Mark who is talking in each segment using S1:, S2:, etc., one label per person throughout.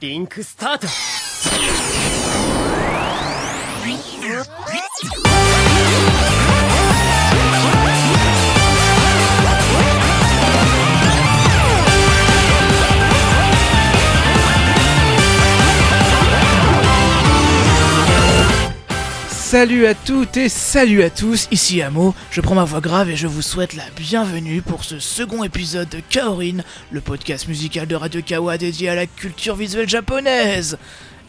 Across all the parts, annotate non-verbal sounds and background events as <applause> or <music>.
S1: リンクスタート。
S2: Salut à toutes et salut à tous, ici Amo, je prends ma voix grave et je vous souhaite la bienvenue pour ce second épisode de Kaorin, le podcast musical de Radio Kawa dédié à la culture visuelle japonaise.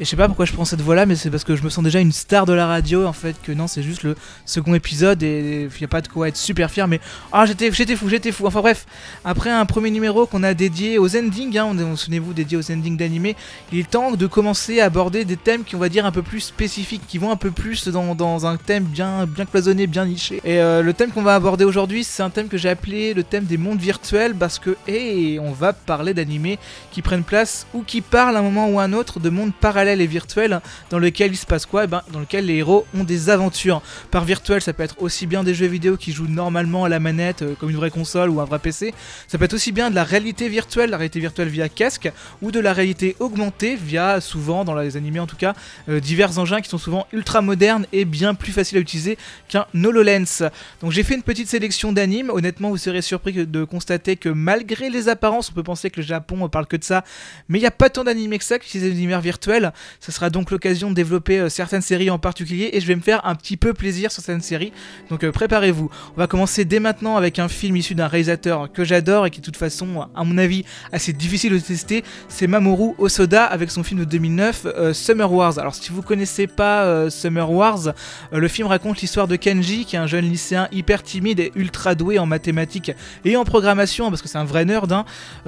S2: Et je sais pas pourquoi je prends cette voix là, mais c'est parce que je me sens déjà une star de la radio en fait, que non, c'est juste le second épisode et il n'y a pas de quoi être super fier, mais ah, j'étais, j'étais fou, j'étais fou. Enfin bref, après un premier numéro qu'on a dédié aux endings, hein, souvenez-vous, dédié aux endings d'animé, il est temps de commencer à aborder des thèmes qui, on va dire, un peu plus spécifiques, qui vont un peu plus dans, un thème bien, bien cloisonné, bien niché. Et euh, le thème qu'on va aborder aujourd'hui, c'est un thème que j'ai appelé le thème des mondes virtuels parce que, et on va parler d'animés qui prennent place ou qui parlent à un moment ou à un autre de mondes parallèles et virtuels dans lequel il se passe quoi? Et ben, Dans lequel les héros ont des aventures. Par virtuel, ça peut être aussi bien des jeux vidéo qui jouent normalement à la manette euh, comme une vraie console ou un vrai PC. Ça peut être aussi bien de la réalité virtuelle, la réalité virtuelle via casque ou de la réalité augmentée via souvent, dans les animés en tout cas, euh, divers engins qui sont souvent ultra modernes et bien plus faciles à utiliser qu'un HoloLens. Donc j'ai fait une petite sélection d'animes. Honnêtement, vous serez surpris de constater que malgré les apparences, on peut penser que le Japon parle que de ça, mais il n'y a pas tant d'animés que ça qui utilisent des univers virtuels. Ce sera donc l'occasion de développer euh, certaines séries en particulier et je vais me faire un petit peu plaisir sur certaines séries. Donc euh, préparez-vous. On va commencer dès maintenant avec un film issu d'un réalisateur que j'adore et qui de toute façon, à mon avis, assez difficile de tester. C'est Mamoru Osoda avec son film de 2009, euh, Summer Wars. Alors si vous connaissez pas Summer Wars, le film raconte l'histoire de Kenji, qui est un jeune lycéen hyper timide et ultra doué en mathématiques et en programmation, parce que c'est un vrai nerd. Hein.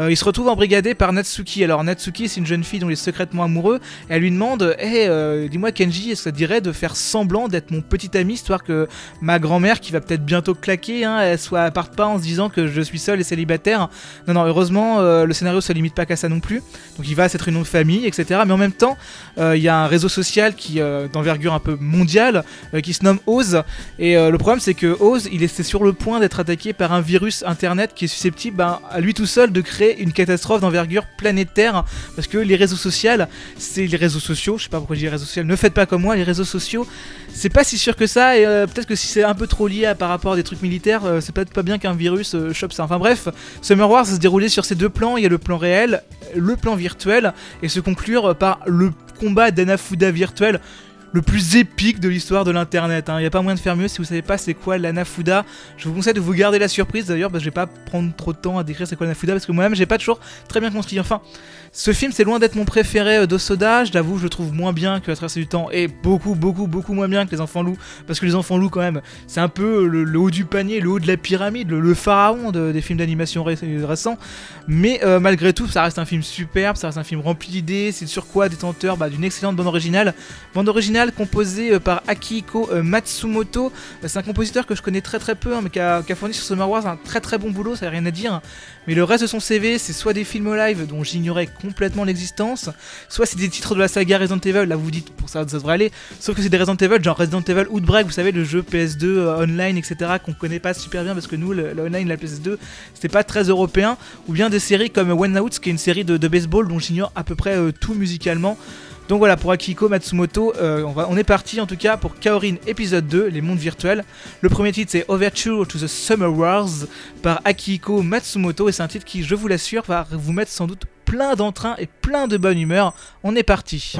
S2: il se retrouve embrigadé par Natsuki. Alors Natsuki, c'est une jeune fille dont il est secrètement amoureux. Lui demande Hé, euh, dis-moi Kenji, est-ce que ça dirait de faire semblant d'être mon petit ami, histoire que ma grand-mère, qui va peut-être bientôt claquer, hein, elle soit parte pas en se disant que je suis seul et célibataire. Non, non, heureusement, euh, le scénario se limite pas qu'à ça non plus. Donc il va à cette réunion de famille, etc. Mais en même temps, euh, il y a un réseau social qui d'envergure un peu mondiale qui se nomme Oz. Et le problème, c'est que Oz, il est sur le point d'être attaqué par un virus internet qui est susceptible ben, à lui tout seul de créer une catastrophe d'envergure planétaire. Parce que les réseaux sociaux, c'est les réseaux sociaux je sais pas pourquoi je dis réseaux sociaux, ne faites pas comme moi, les réseaux sociaux, c'est pas si sûr que ça, et euh, peut-être que si c'est un peu trop lié à, par rapport à des trucs militaires, euh, c'est peut-être pas bien qu'un virus euh, chope ça. Enfin bref, Summer Wars se déroulait sur ces deux plans, il y a le plan réel, le plan virtuel, et se conclure par le combat d'Anafuda virtuel le plus épique de l'histoire de l'internet. Il hein. n'y a pas moyen de faire mieux si vous savez pas c'est quoi l'Anafuda. Je vous conseille de vous garder la surprise d'ailleurs, parce que je vais pas prendre trop de temps à décrire c'est quoi l'Anafuda, parce que moi-même j'ai pas toujours très bien construit. Enfin, ce film, c'est loin d'être mon préféré euh, d'Osoda. Je l'avoue, je le trouve moins bien que La Traversée du Temps et beaucoup, beaucoup, beaucoup moins bien que Les Enfants Loups. Parce que Les Enfants Loups, quand même, c'est un peu le, haut du panier, le haut de la pyramide, le, pharaon des films d'animation récents. Mais euh, malgré tout, ça reste un film superbe, ça reste un film rempli d'idées. C'est sur quoi détenteur bah, d'une excellente bande originale. Bande originale composée euh, par Akihiko Matsumoto. c'est un compositeur que je connais très très peu, hein, mais qui a, fourni sur Summer Wars un très très bon boulot, ça n'a rien à dire. Mais le reste de son CV, c'est soit des films live dont j'ignorais complètement l'existence, soit c'est des titres de la saga Resident Evil, là vous dites pour ça ça devrait aller, sauf que c'est des Resident Evil, genre Resident Evil Outbreak, vous savez, le jeu PS2 euh, online, etc., qu'on connaît pas super bien parce que nous, le, online, la PS2, c'était pas très européen, ou bien des séries comme One Out, qui est une série de, baseball dont j'ignore à peu près euh, tout musicalement. Donc voilà, pour Akiko Matsumoto, euh, on, est parti en tout cas pour Kaorin épisode 2, les mondes virtuels. Le premier titre c'est Overture to the Summer Wars par Akiko Matsumoto et c'est un titre qui, je vous l'assure, va vous mettre sans doute plein d'entrain et plein de bonne humeur. On est parti.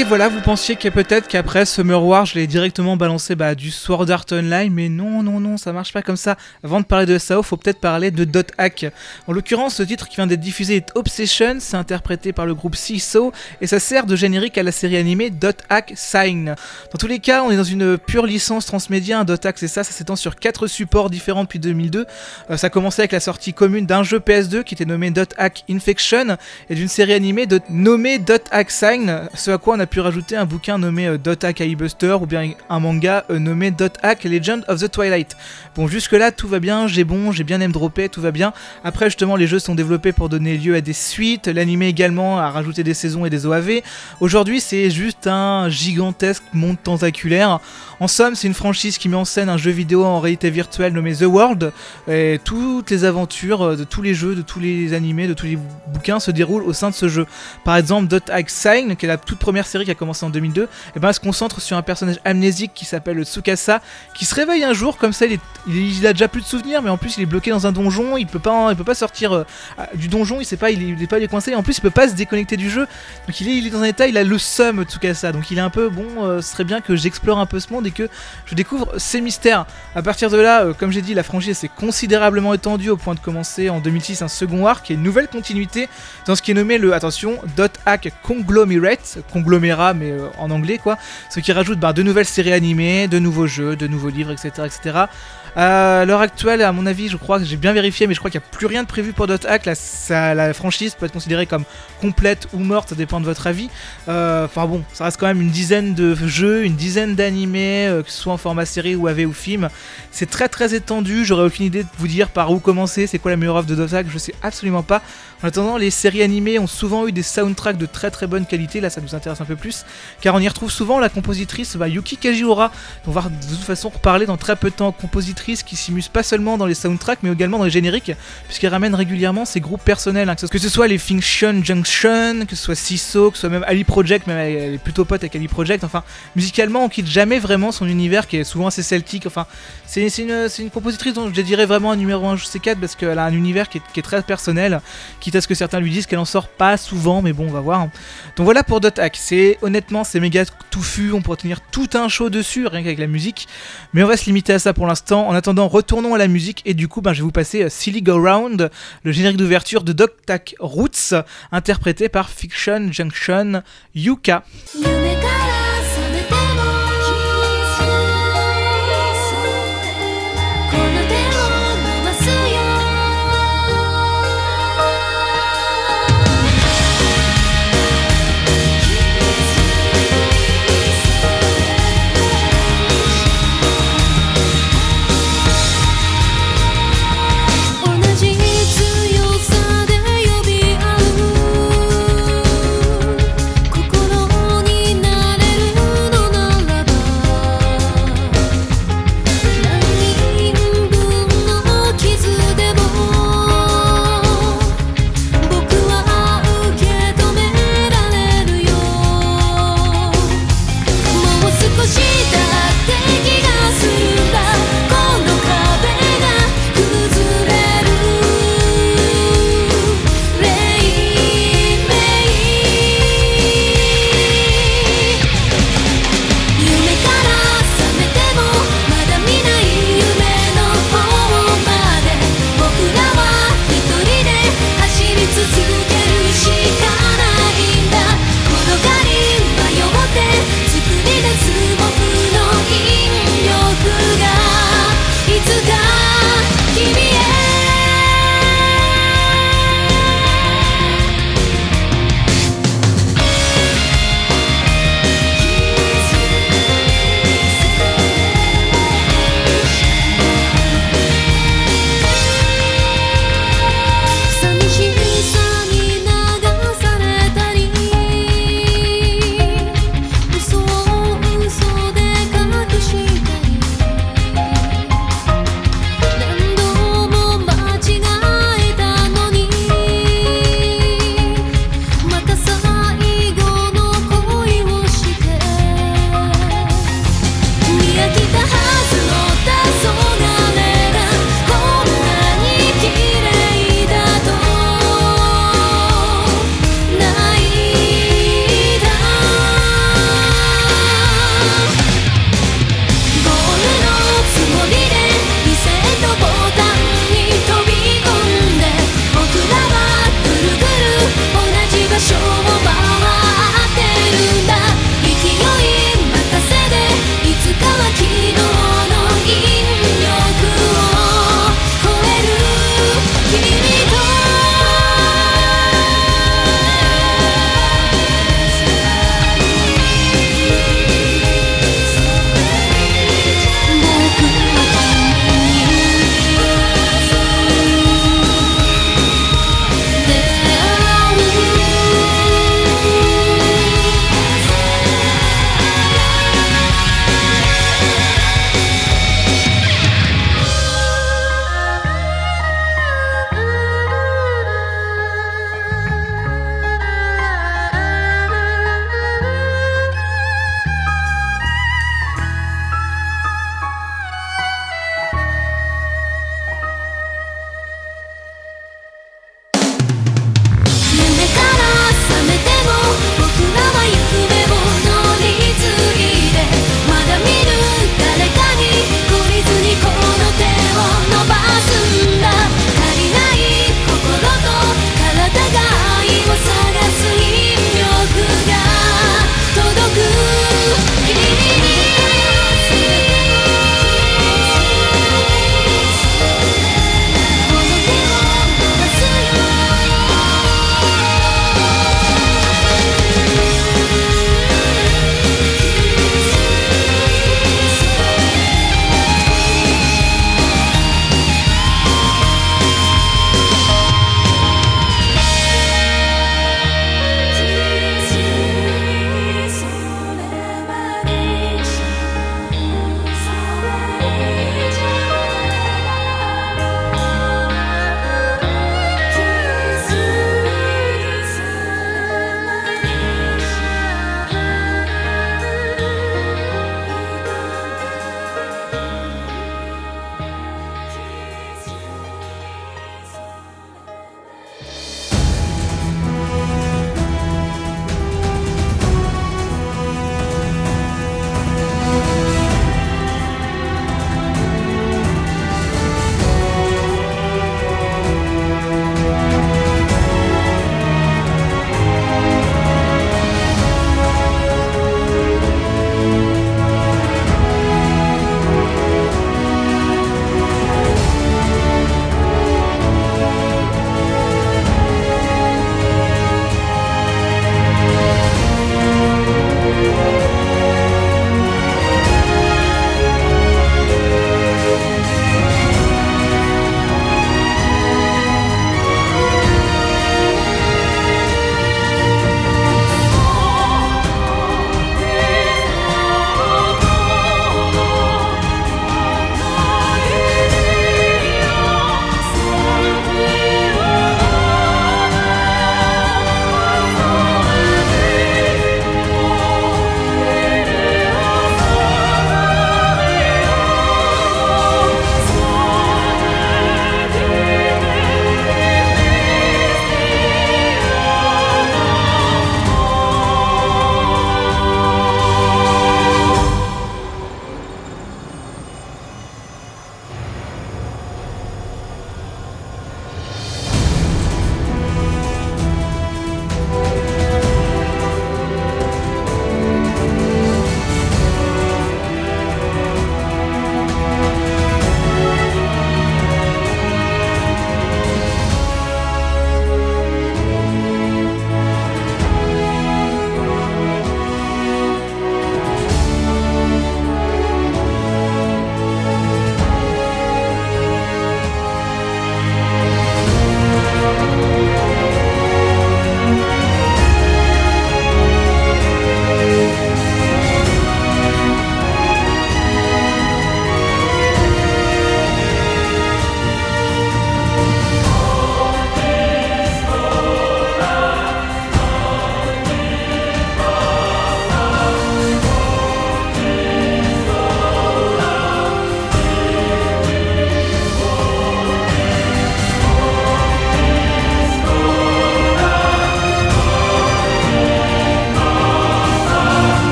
S2: Et voilà, vous pensiez que peut-être qu'après Summer War, je l'ai directement balancé bah, du Sword Art Online, mais non, non, non, ça marche pas comme ça. Avant de parler de SAO, faut peut-être parler de Dot Hack. En l'occurrence, ce titre qui vient d'être diffusé est Obsession, c'est interprété par le groupe CISO, et ça sert de générique à la série animée Dot Hack Sign. Dans tous les cas, on est dans une pure licence transmédia, Dot Hack c'est ça, ça s'étend sur quatre supports différents depuis 2002. Euh, ça a commencé avec la sortie commune d'un jeu PS2 qui était nommé Dot Hack Infection, et d'une série animée nommée Dot Hack Sign, ce quoi on a pu rajouter un bouquin nommé euh, Dot Hack Buster ou bien un manga euh, nommé Dot Hack Legend of the Twilight. Bon, jusque là tout va bien, j'ai bon, j'ai bien aimé dropper, tout va bien. Après, justement, les jeux sont développés pour donner lieu à des suites, l'anime également a rajouté des saisons et des OAV. Aujourd'hui, c'est juste un gigantesque monde tentaculaire. En somme, c'est une franchise qui met en scène un jeu vidéo en réalité virtuelle nommé The World. Et toutes les aventures euh, de tous les jeux, de tous les animés, de tous les bouquins se déroulent au sein de ce jeu. Par exemple, Dot Hack Sign, qui est la toute première série qui a commencé en 2002, et ben elle se concentre sur un personnage amnésique qui s'appelle Tsukasa, qui se réveille un jour comme ça, il, il, a déjà plus de souvenirs, mais en plus il est bloqué dans un donjon, il peut peut pas sortir euh, du donjon, il sait pas, il est, il est pas coincé, et en plus il peut pas se déconnecter du jeu, donc il est, il est dans un état, il a le seum Tsukasa, donc il est un peu bon, euh, ce serait bien que j'explore un peu ce monde que je découvre ces mystères. À partir de là, euh, comme j'ai dit, la franchise s'est considérablement étendue au point de commencer en 2006 un second arc et une nouvelle continuité dans ce qui est nommé le, attention, Dot Hack Conglomerate, conglomérat mais euh, en anglais quoi, ce qui rajoute bah, de nouvelles séries animées, de nouveaux jeux, de nouveaux livres, etc. etc. à l'heure actuelle, à mon avis, je crois que j'ai bien vérifié, mais je crois qu'il n'y a plus rien de prévu pour Hack. La, franchise peut être considérée comme complète ou morte, ça dépend de votre avis. Euh, enfin bon, ça reste quand même une dizaine de jeux, une dizaine d'animés, euh, que ce soit en format série ou AV ou film. C'est très très étendu, j'aurais aucune idée de vous dire par où commencer, c'est quoi la meilleure offre de Hack, je sais absolument pas. En attendant, les séries animées ont souvent eu des soundtracks de très très bonne qualité, là ça nous intéresse un peu plus, car on y retrouve souvent la compositrice bah, Yuki Kajiura. On va de toute façon reparler dans très peu de temps, compositrice qui s'imuse pas seulement dans les soundtracks mais également dans les génériques, puisqu'elle ramène régulièrement ses groupes personnels, hein, que ce soit les Function Junction, que ce soit Siso, que ce soit même Ali Project, même elle est plutôt pote avec Ali Project, enfin musicalement on quitte jamais vraiment son univers qui est souvent assez celtique, enfin c'est une, une, compositrice dont je dirais vraiment un numéro 1 C4 parce qu'elle a un univers qui est, qui est très personnel, qui à ce que certains lui disent qu'elle en sort pas souvent, mais bon, on va voir. Donc voilà pour Dot Hack. C'est honnêtement, c'est méga touffu. On pourrait tenir tout un show dessus, rien qu'avec la musique. Mais on va se limiter à ça pour l'instant. En attendant, retournons à la musique et du coup, ben, je vais vous passer euh, Silly Go Round, le générique d'ouverture de Dot Hack Roots, interprété par Fiction Junction Yuka.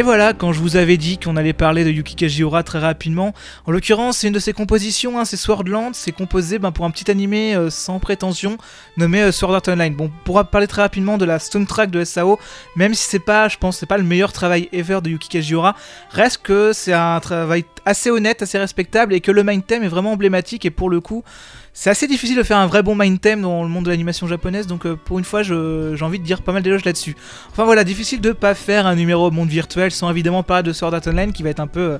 S2: Et voilà, quand je vous avais dit qu'on allait parler de Yuki Kajiura très rapidement, en l'occurrence, c'est une de ses compositions, hein, c'est Swordland, c'est composé ben, pour un petit animé euh, sans prétention nommé euh, Sword Art Online. Bon, pour parler très rapidement de la soundtrack de SAO, même si c'est pas, je pense, c'est pas le meilleur travail ever de Yuki Kajiura, reste que c'est un travail assez honnête, assez respectable et que le main theme est vraiment emblématique et pour le coup, c'est assez difficile de faire un vrai bon mind theme dans le monde de l'animation japonaise, donc euh, pour une fois, j'ai envie de dire pas mal d'éloges là-dessus. Enfin voilà, difficile de pas faire un numéro monde virtuel sans évidemment parler de Sword Art Online, qui va être un peu euh,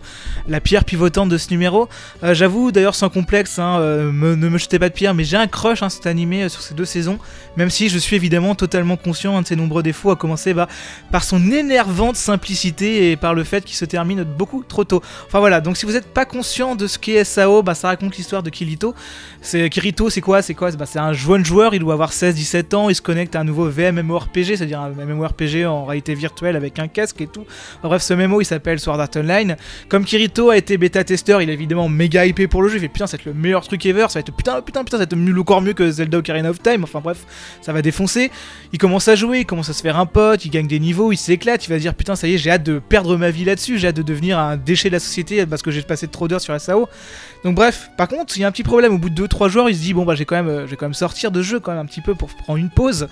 S2: la pierre pivotante de ce numéro. Euh, j'avoue, d'ailleurs, sans complexe, hein, ne me jetez pas de pierre, mais j'ai un crush hein, cet animé sur ces deux saisons, même si je suis évidemment totalement conscient de ses nombreux défauts, à commencer bah, par son énervante simplicité et par le fait qu'il se termine beaucoup trop tôt. Enfin voilà, donc si vous n'êtes pas conscient de ce qu'est SAO, bah, ça raconte l'histoire de Kirito. C'est Kirito, c'est quoi? C'est quoi? Bah, un jeune joueur, il doit avoir 16-17 ans, il se connecte à un nouveau VMMORPG, c'est-à-dire un MMORPG en réalité virtuelle avec un casque et tout. bref, ce MMO il s'appelle Sword Art Online. Comme Kirito a été bêta-testeur, il est évidemment méga hypé pour le jeu, il fait putain, ça va être le meilleur truc ever, ça va être putain, putain, putain, ça va être mieux, encore mieux que Zelda Ocarina of Time, enfin bref, ça va défoncer. Il commence à jouer, il commence à se faire un pote, il gagne des niveaux, il s'éclate, il va dire putain, ça y est, j'ai hâte de perdre ma vie là-dessus, j'ai hâte de devenir un déchet de la société parce que j'ai passé trop d'heures sur SAO. Donc bref, par contre, il y a un petit problème. Au bout de 2-3 joueurs, il se dit bon bah j'ai quand même, euh, quand même sortir de jeu quand même un petit peu pour prendre une pause.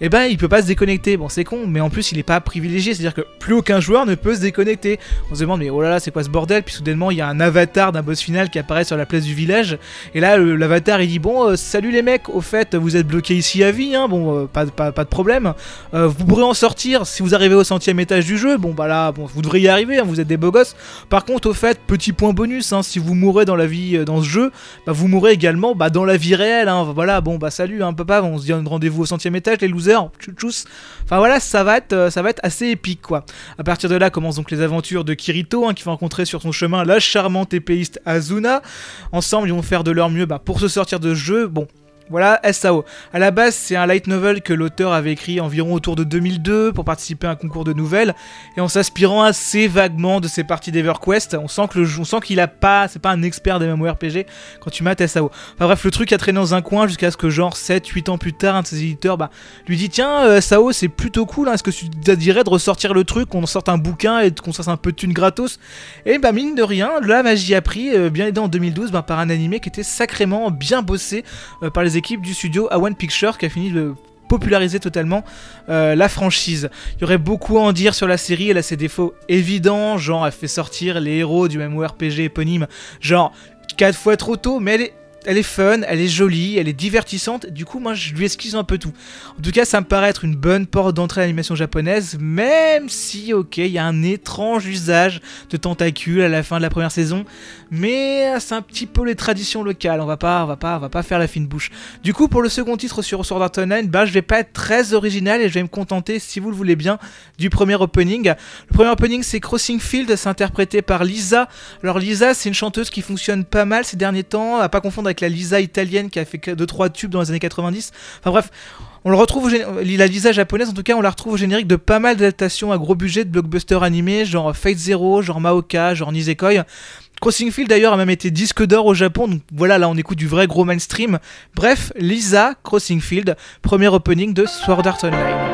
S2: Et eh ben il peut pas se déconnecter. Bon c'est con, mais en plus il est pas privilégié, c'est-à-dire que plus aucun joueur ne peut se déconnecter. On se demande mais oh là là c'est quoi ce bordel? Puis soudainement il y a un avatar d'un boss final qui apparaît sur la place du village. Et là l'avatar il dit bon euh, salut les mecs, au fait vous êtes bloqués ici à vie, hein, bon euh, pas, de problème. vous pourrez en sortir si vous arrivez au centième étage du jeu. Bon bah là bon vous devriez y arriver, hein, vous êtes des beaux gosses. Par contre au fait petit point bonus, hein, si vous mourrez dans la vie dans ce jeu, bah, vous mourrez également bah, dans la vie réelle. Hein. Voilà, bon, bah salut, hein, papa, on se dit rendez-vous au centième étage, les losers, tchous. Enfin voilà, ça va, être, euh, ça va être assez épique, quoi. À partir de là commencent donc les aventures de Kirito, hein, qui va rencontrer sur son chemin la charmante épéiste Azuna. Ensemble, ils vont faire de leur mieux bah, pour se sortir de ce jeu. Bon, voilà, SAO. À la base, c'est un light novel que l'auteur avait écrit environ autour de 2002 pour participer à un concours de nouvelles et en s'inspirant assez vaguement de ses parties d'EverQuest. On sent qu'il a pas, c'est pas un expert des MMORPG quand tu mates SAO. Enfin bref, le truc a traîné dans un coin jusqu'à ce que genre 7 8 ans plus tard, un de ses éditeurs bah, lui dit "Tiens, euh, SAO, c'est plutôt cool, hein. est-ce que tu te dirais de ressortir le truc, qu'on sorte un bouquin et qu'on fasse un peu de thune gratos? Et bah mine de rien, la magie a pris euh, bien aidé en 2012 bah, par un animé qui était sacrément bien bossé euh, par les équipe du studio A1 Picture qui a fini de populariser totalement euh, la franchise. Il y aurait beaucoup à en dire sur la série, elle a ses défauts évidents, genre elle fait sortir les héros du même RPG éponyme, genre 4 fois trop tôt, mais elle est elle est fun, elle est jolie, elle est divertissante. Du coup, moi, je lui excuse un peu tout. En tout cas, ça me paraît être une bonne porte d'entrée à l'animation japonaise, même si, ok, il y a un étrange usage de tentacules à la fin de la première saison, mais c'est un petit peu les traditions locales. On va pas, va pas faire la fine bouche. Du coup, pour le second titre sur Sword Art Online, bah, je vais pas être très original et je vais me contenter, si vous le voulez bien, du premier opening. Le premier opening, c'est Crossing Field, c'est interprété par Lisa. Alors Lisa, c'est une chanteuse qui fonctionne pas mal ces derniers temps, à pas confondre avec la Lisa italienne qui a fait 2-3 tubes dans les années 90. Enfin bref, on le retrouve la Lisa japonaise en tout cas on la retrouve au générique de pas mal d'adaptations à gros budget de blockbusters animés genre Fate Zero, genre Maoka, genre Nisekoi. Crossing Field d'ailleurs a même été disque d'or au Japon, donc voilà là on écoute du vrai gros mainstream. Bref, Lisa, Crossing Field, premier opening de Sword Art Online.「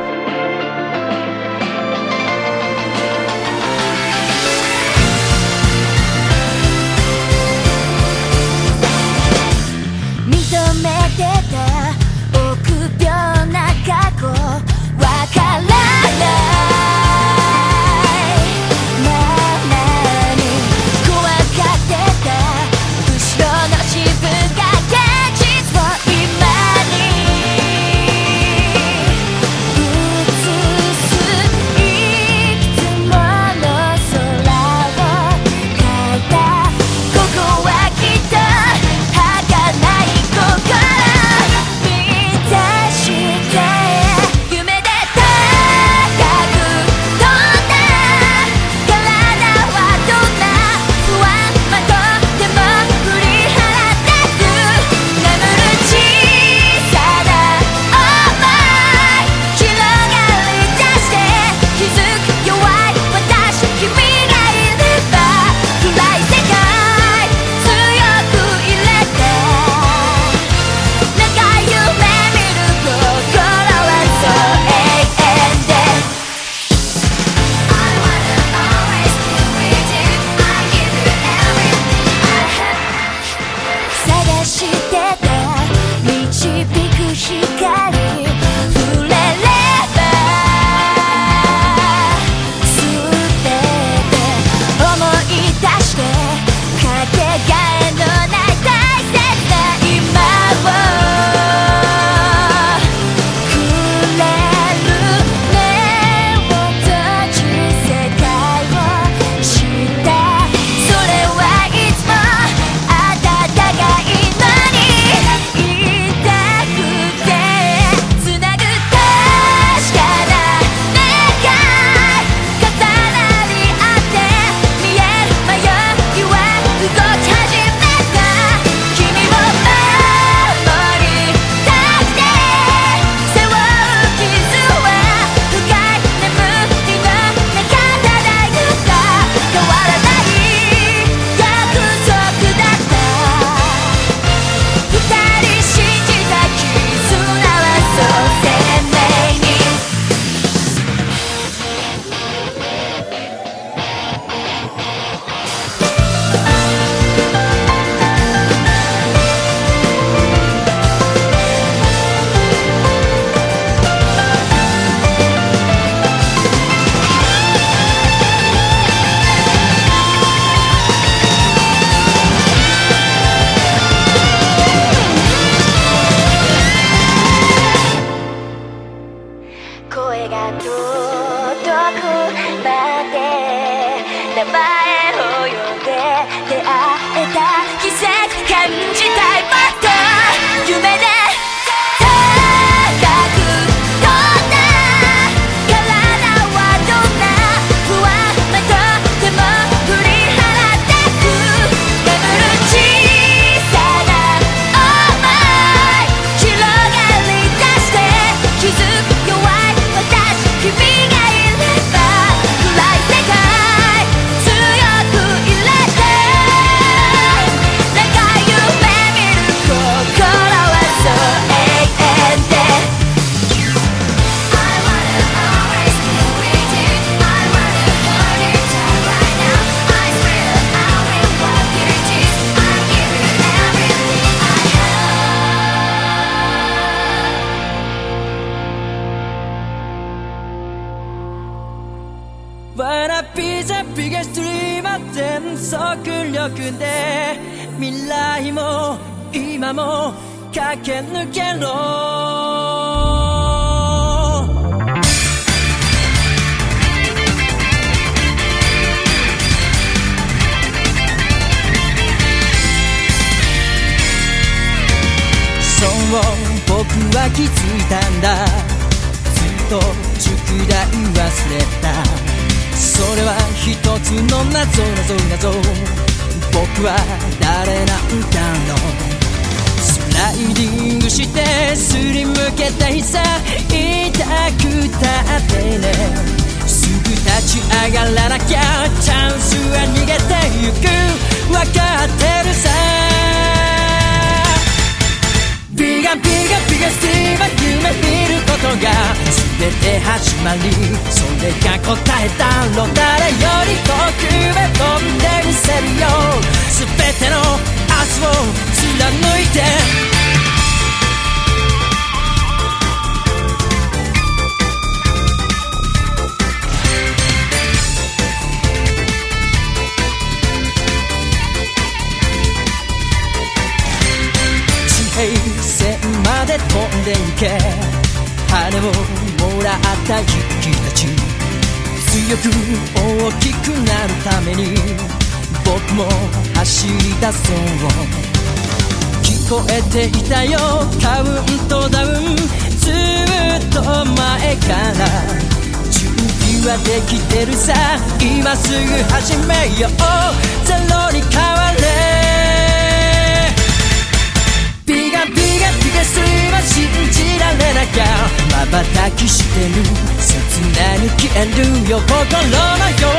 S3: 瞬きしてる。切なに消える。よ心の標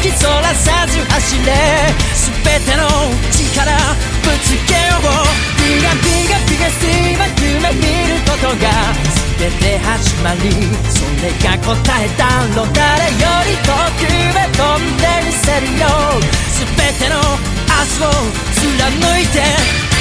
S3: 的そらさず走れ。全ての力ぶつけよう。ビガビガビガスは夢見ることが。全て始まり。それが答えだろう誰より遠くへ飛んでみせるよ。全ての明日を貫いて。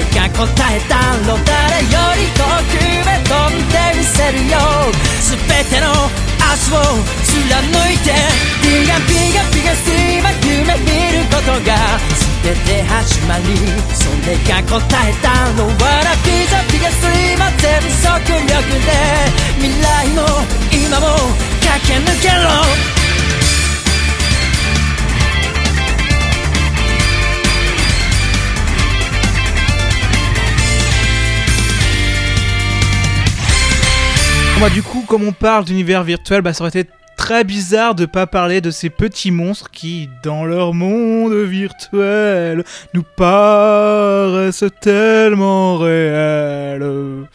S3: それが答えだろ誰より遠くへ飛んでみせるよ全ての明日を貫いてビガビガビガスティは夢見ることが全て始まりそれが答えだろうわらビザビガスティは全速力で未来も今も駆け抜けろ「
S2: Bah, du coup, comme on parle d'univers virtuel, bah, ça aurait été très bizarre de pas parler de ces petits monstres qui, dans leur monde virtuel, nous paraissent tellement réels.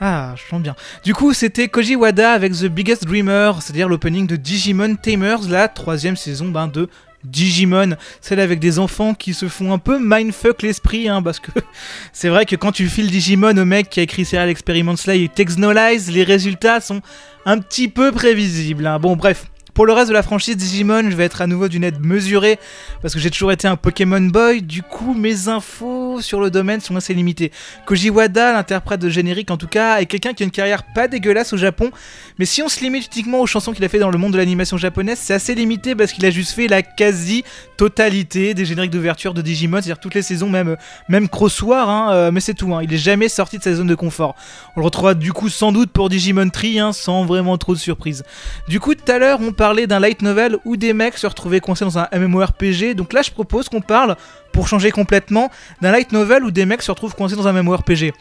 S2: Ah, chante bien. Du coup, c'était Koji Wada avec The Biggest Dreamer, c'est-à-dire l'opening de Digimon Tamers, la troisième saison ben, de Digimon, celle avec des enfants qui se font un peu mindfuck l'esprit, hein, parce que <laughs> c'est vrai que quand tu files Digimon au mec qui a écrit Serial Experiment Slay et Texnolize, les résultats sont un petit peu prévisibles. hein. Bon, bref. Pour le reste de la franchise Digimon, je vais être à nouveau d'une aide mesurée parce que j'ai toujours été un Pokémon boy. Du coup, mes infos sur le domaine sont assez limitées. Koji Wada, l'interprète de générique en tout cas, est quelqu'un qui a une carrière pas dégueulasse au Japon. Mais si on se limite uniquement aux chansons qu'il a fait dans le monde de l'animation japonaise, c'est assez limité parce qu'il a juste fait la quasi-totalité des génériques d'ouverture de Digimon, c'est-à-dire toutes les saisons, même, même Crossoir, hein, euh, mais c'est tout. hein. Il est jamais sorti de sa zone de confort. On le retrouvera du coup sans doute pour Digimon Tree, hein, sans vraiment trop de surprises. Du coup, tout à l'heure, on d'un light novel où des mecs se retrouvaient coincés dans un MMORPG. Donc là, je propose qu'on parle, pour changer complètement, d'un light novel où des mecs se retrouvent coincés dans un MMORPG.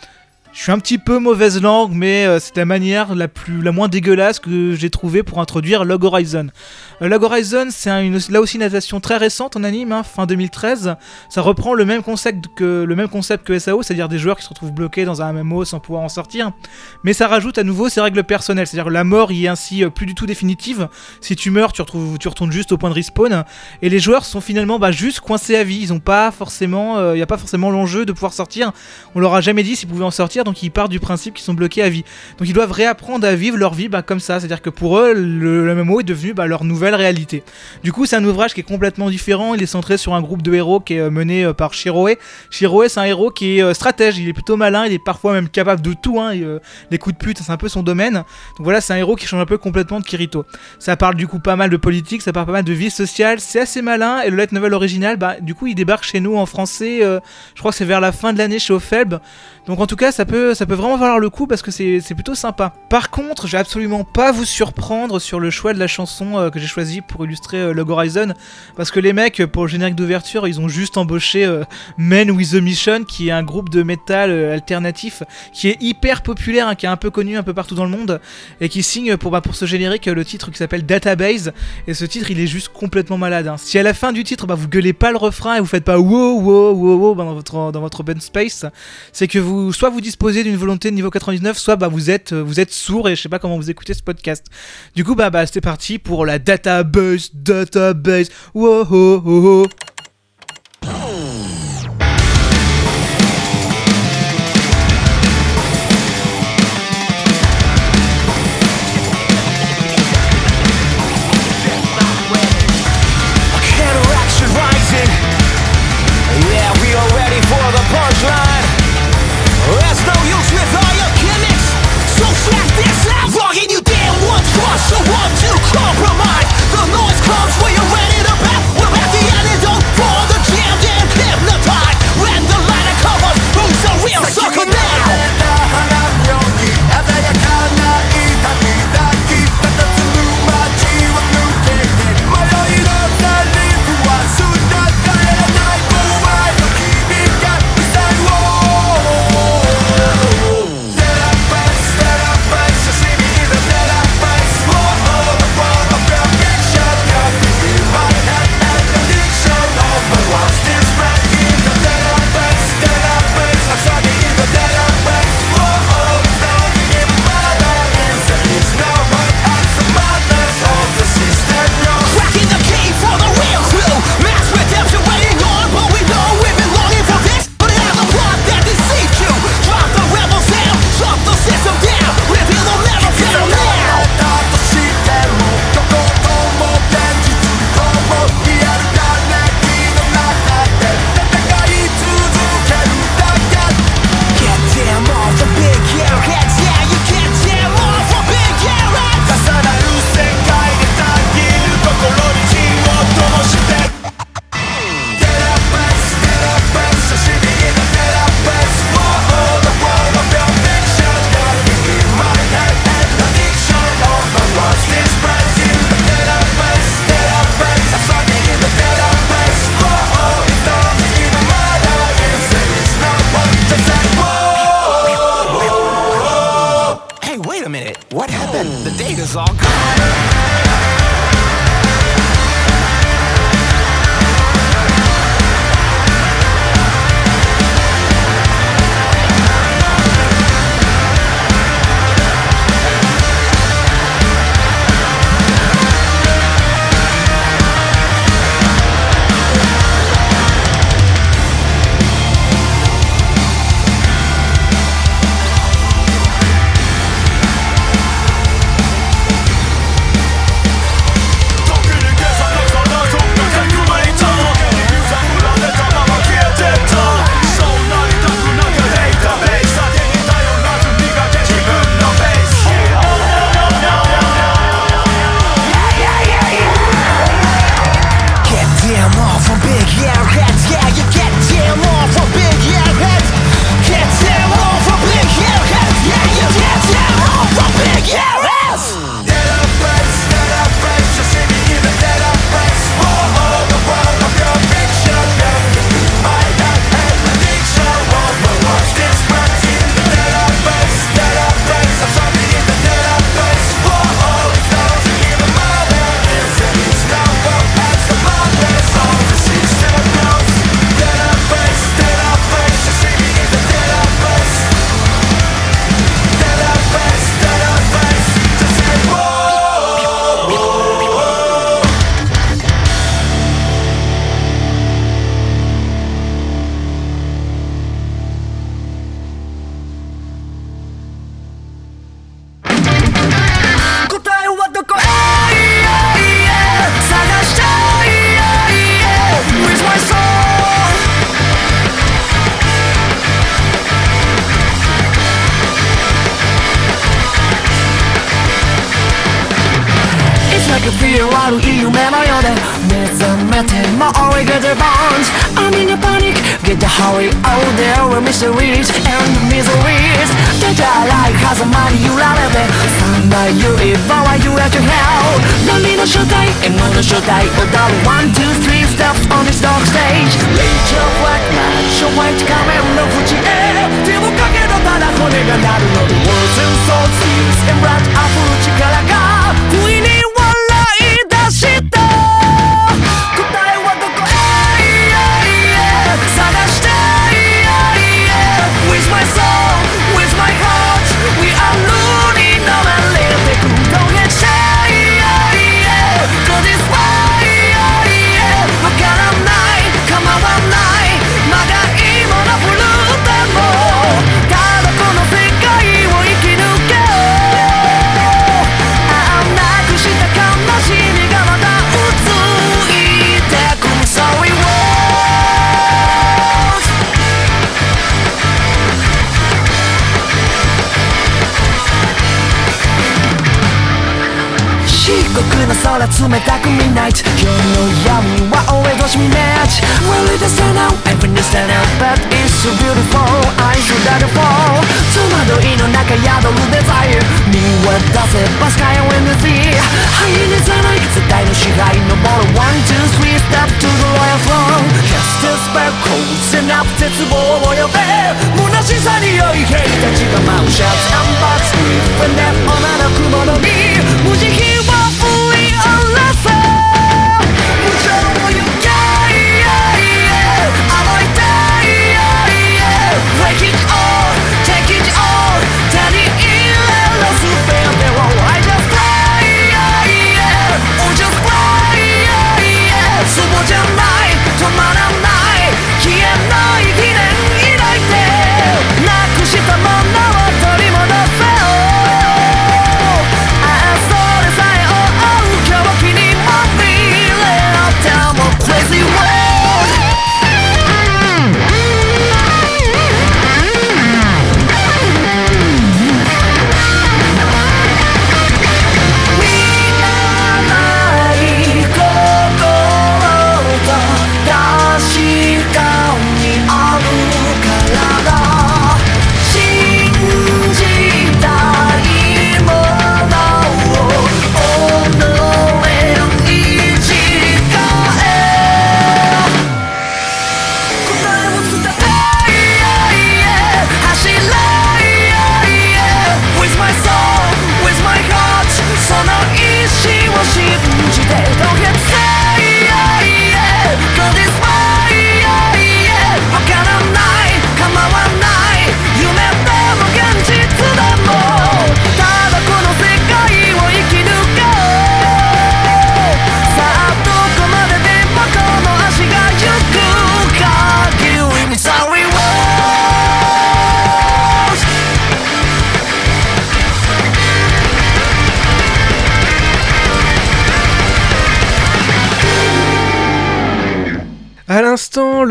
S2: Je suis un petit peu mauvaise langue, mais euh, c'est la manière la, plus, la moins dégueulasse que j'ai trouvé pour introduire Log Horizon. Euh, Log Horizon, c'est là aussi une adaptation très récente en anime, hein, fin 2013. Ça reprend le même concept que, le même concept que SAO, c'est-à-dire des joueurs qui se retrouvent bloqués dans un MMO sans pouvoir en sortir. Mais ça rajoute à nouveau ses règles personnelles, c'est-à-dire la mort y est ainsi euh, plus du tout définitive. Si tu meurs, tu, retrouves, tu retournes juste au point de respawn. Et les joueurs sont finalement bah, juste coincés à vie. Ils ont pas forcément, il n'y a pas forcément l'enjeu de pouvoir sortir. On leur a jamais dit s'ils pouvaient en sortir, donc ils partent du principe qu'ils sont bloqués à vie. Donc ils doivent réapprendre à vivre leur vie bah, comme ça. C'est-à-dire que pour eux, le, MMO est devenu bah, leur nouvelle réalité. Du coup, c'est un ouvrage qui est complètement différent. Il est centré sur un groupe de héros qui est euh, mené euh, par Shiroe. Shiroe, c'est un héros qui est euh, stratège. Il est plutôt malin. Il est parfois même capable de tout. hein, et, les coups de pute, c'est un peu son domaine. Donc voilà, c'est un héros qui change un peu complètement de Kirito. Ça parle du coup pas mal de politique, ça parle pas mal de vie sociale. C'est assez malin. Et le light novel original, bah, du coup, il débarque chez nous en français. je crois que c'est vers la fin de l'année chez Ophelb. Donc en tout cas, ça peut, ça peut vraiment valoir le coup parce que c'est plutôt sympa. Par contre, je vais absolument pas vous surprendre sur le choix de la chanson euh, que j'ai choisie pour illustrer euh, Log Horizon. Parce que les mecs, pour le générique d'ouverture, ils ont juste embauché euh, Men with a Mission, qui est un groupe de métal euh, alternatif qui est hyper populaire, hein, qui est un peu connu un peu partout dans le monde, et qui signe pour, bah, pour ce générique euh, le titre qui s'appelle Database. Et ce titre, il est juste complètement malade. hein. Si à la fin du titre, bah, vous gueulez pas le refrain et vous faites pas wow wow wow wow bah, dans votre dans votre open space, c'est que vous soit vous disposez d'une volonté de niveau 99, soit bah, vous êtes euh, vous êtes sourd et je sais pas comment vous écoutez ce podcast. Du coup bah bah c'est parti pour la database database. Wow oh, oh.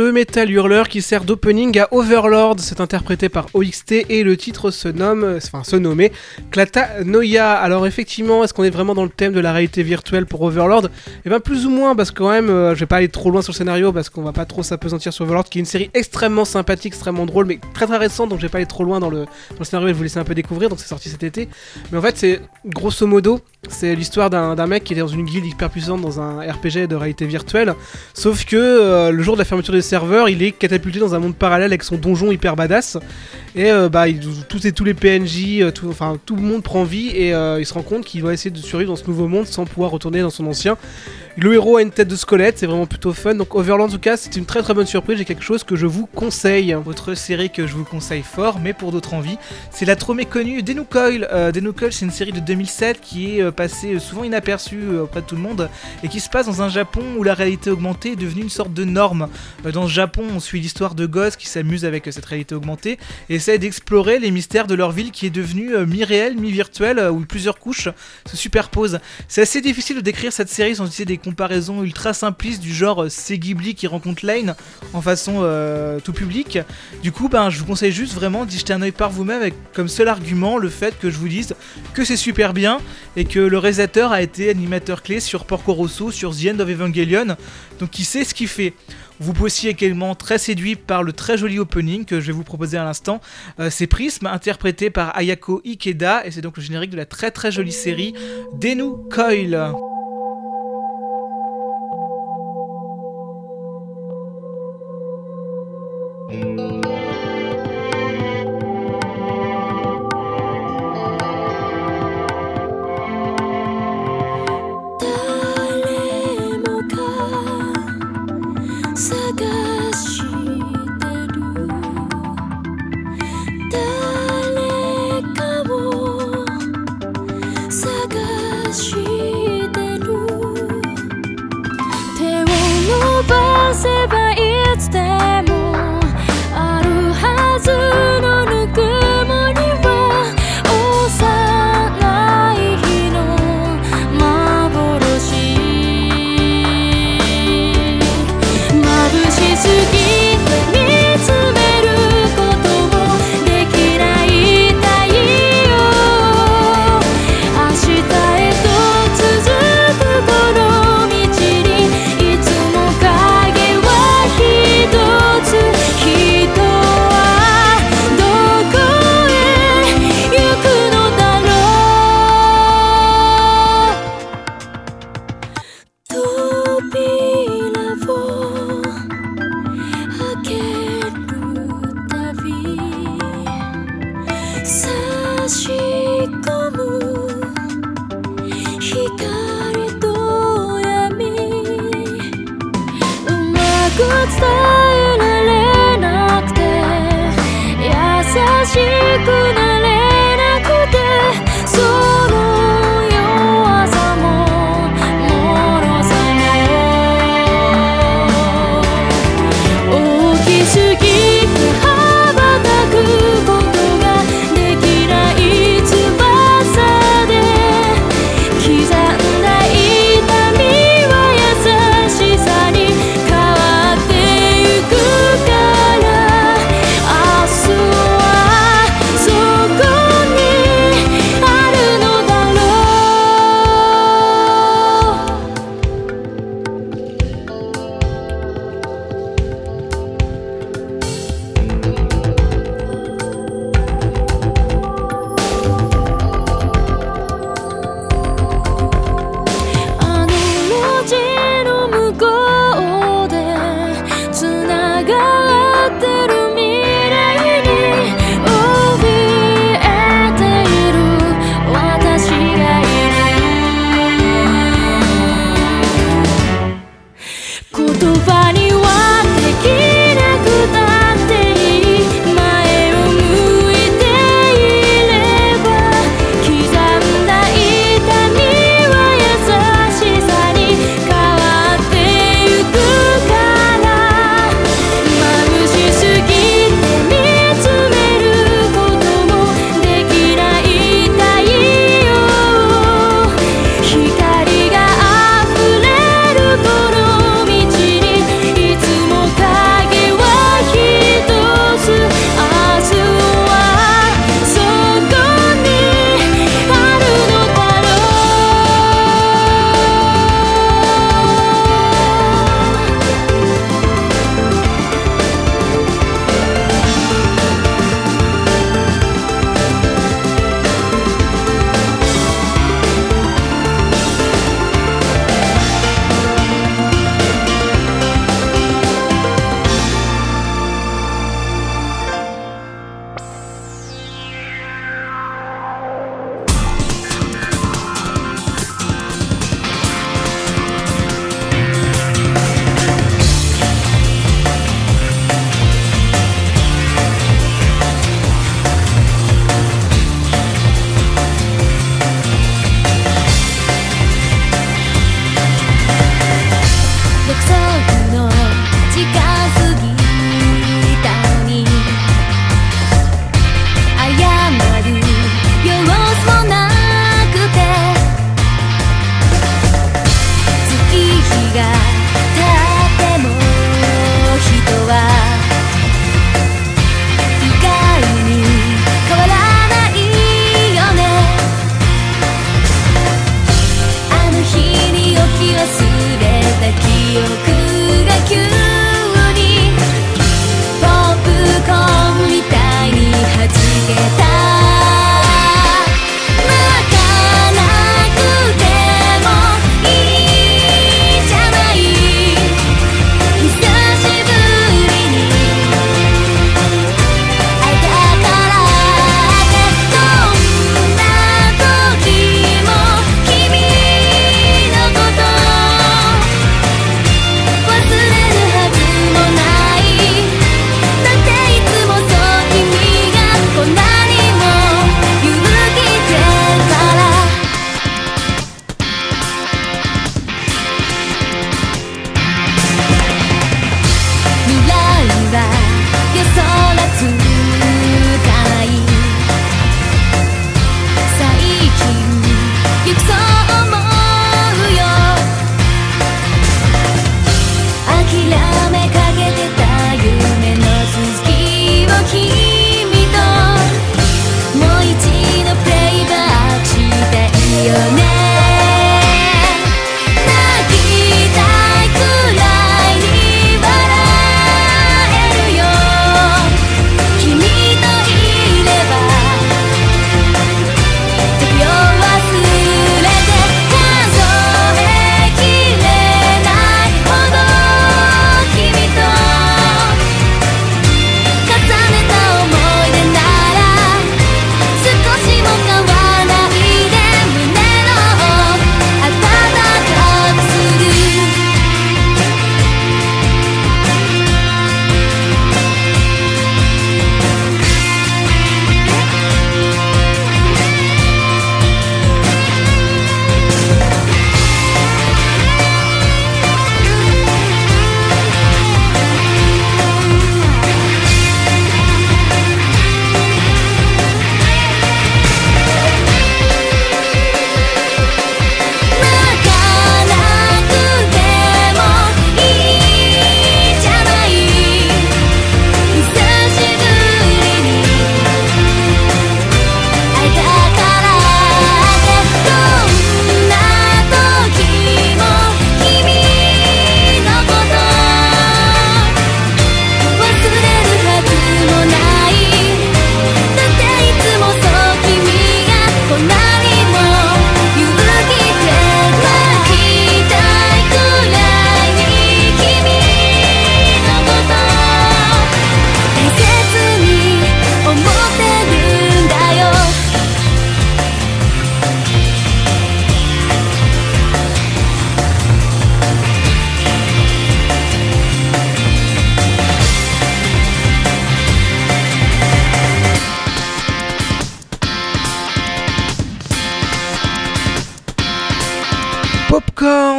S4: Le métal hurleur qui sert d'opening à Overlord, c'est interprété par OXT et le titre se nomme, enfin se nommait Klata Noia. Alors effectivement, est-ce qu'on est vraiment dans le thème de la réalité virtuelle pour Overlord? Eh ben plus ou moins, parce que quand même, euh, je vais pas aller trop loin sur le scénario, parce qu'on va pas trop s'apesantir sur Overlord, qui est une série extrêmement sympathique, extrêmement drôle, mais très très récente, donc je vais pas aller trop loin dans le, scénario et vous laisser un peu découvrir, donc c'est sorti cet été. Mais en fait, c'est grosso modo, c'est l'histoire d'un d'un mec qui est dans une guilde hyper puissante dans un RPG de réalité virtuelle, sauf que euh, le jour de la fermeture des serveurs, il est catapulté dans un monde parallèle avec son donjon hyper badass. Et euh, bah, tous, et tous les PNJ, euh, tout, enfin tout le monde prend vie et euh, il se rend compte qu'il doit essayer de survivre dans ce nouveau monde sans pouvoir retourner dans son ancien. Le héros a une tête de squelette, c'est vraiment plutôt fun. Donc Overland en tout cas, c'est une très très bonne surprise. J'ai quelque chose que je vous conseille.
S2: Autre série que je vous conseille fort, mais pour d'autres envies, c'est la trop méconnue Denu Coil. Euh, Coil, c'est une série de 2007 qui est euh, passée souvent inaperçue euh, auprès de tout le monde et qui se passe dans un Japon où la réalité augmentée est devenue une sorte de norme. Dans ce Japon, on suit l'histoire de gosses qui s'amusent avec cette réalité augmentée et essayent d'explorer les mystères de leur ville qui est devenue mi-réelle, mi-virtuelle, où plusieurs couches se superposent. C'est assez difficile de décrire cette série sans utiliser des comparaison ultra simpliste du genre euh, c'est Ghibli qui rencontre Lane en façon euh, tout public. Du coup, ben, je vous conseille juste vraiment d'y jeter un oeil par vous-même avec comme seul argument le fait que je vous dise que c'est super bien et que le réalisateur a été animateur clé sur Porco Rosso, sur The End of Evangelion, donc il sait ce qu'il fait? Vous pouvez aussi également très séduit par le très joli opening que je vais vous proposer à l'instant. Euh, c'est Prism, interprété par Ayako Ikeda, et c'est donc le générique de la très très jolie série Denu Coil.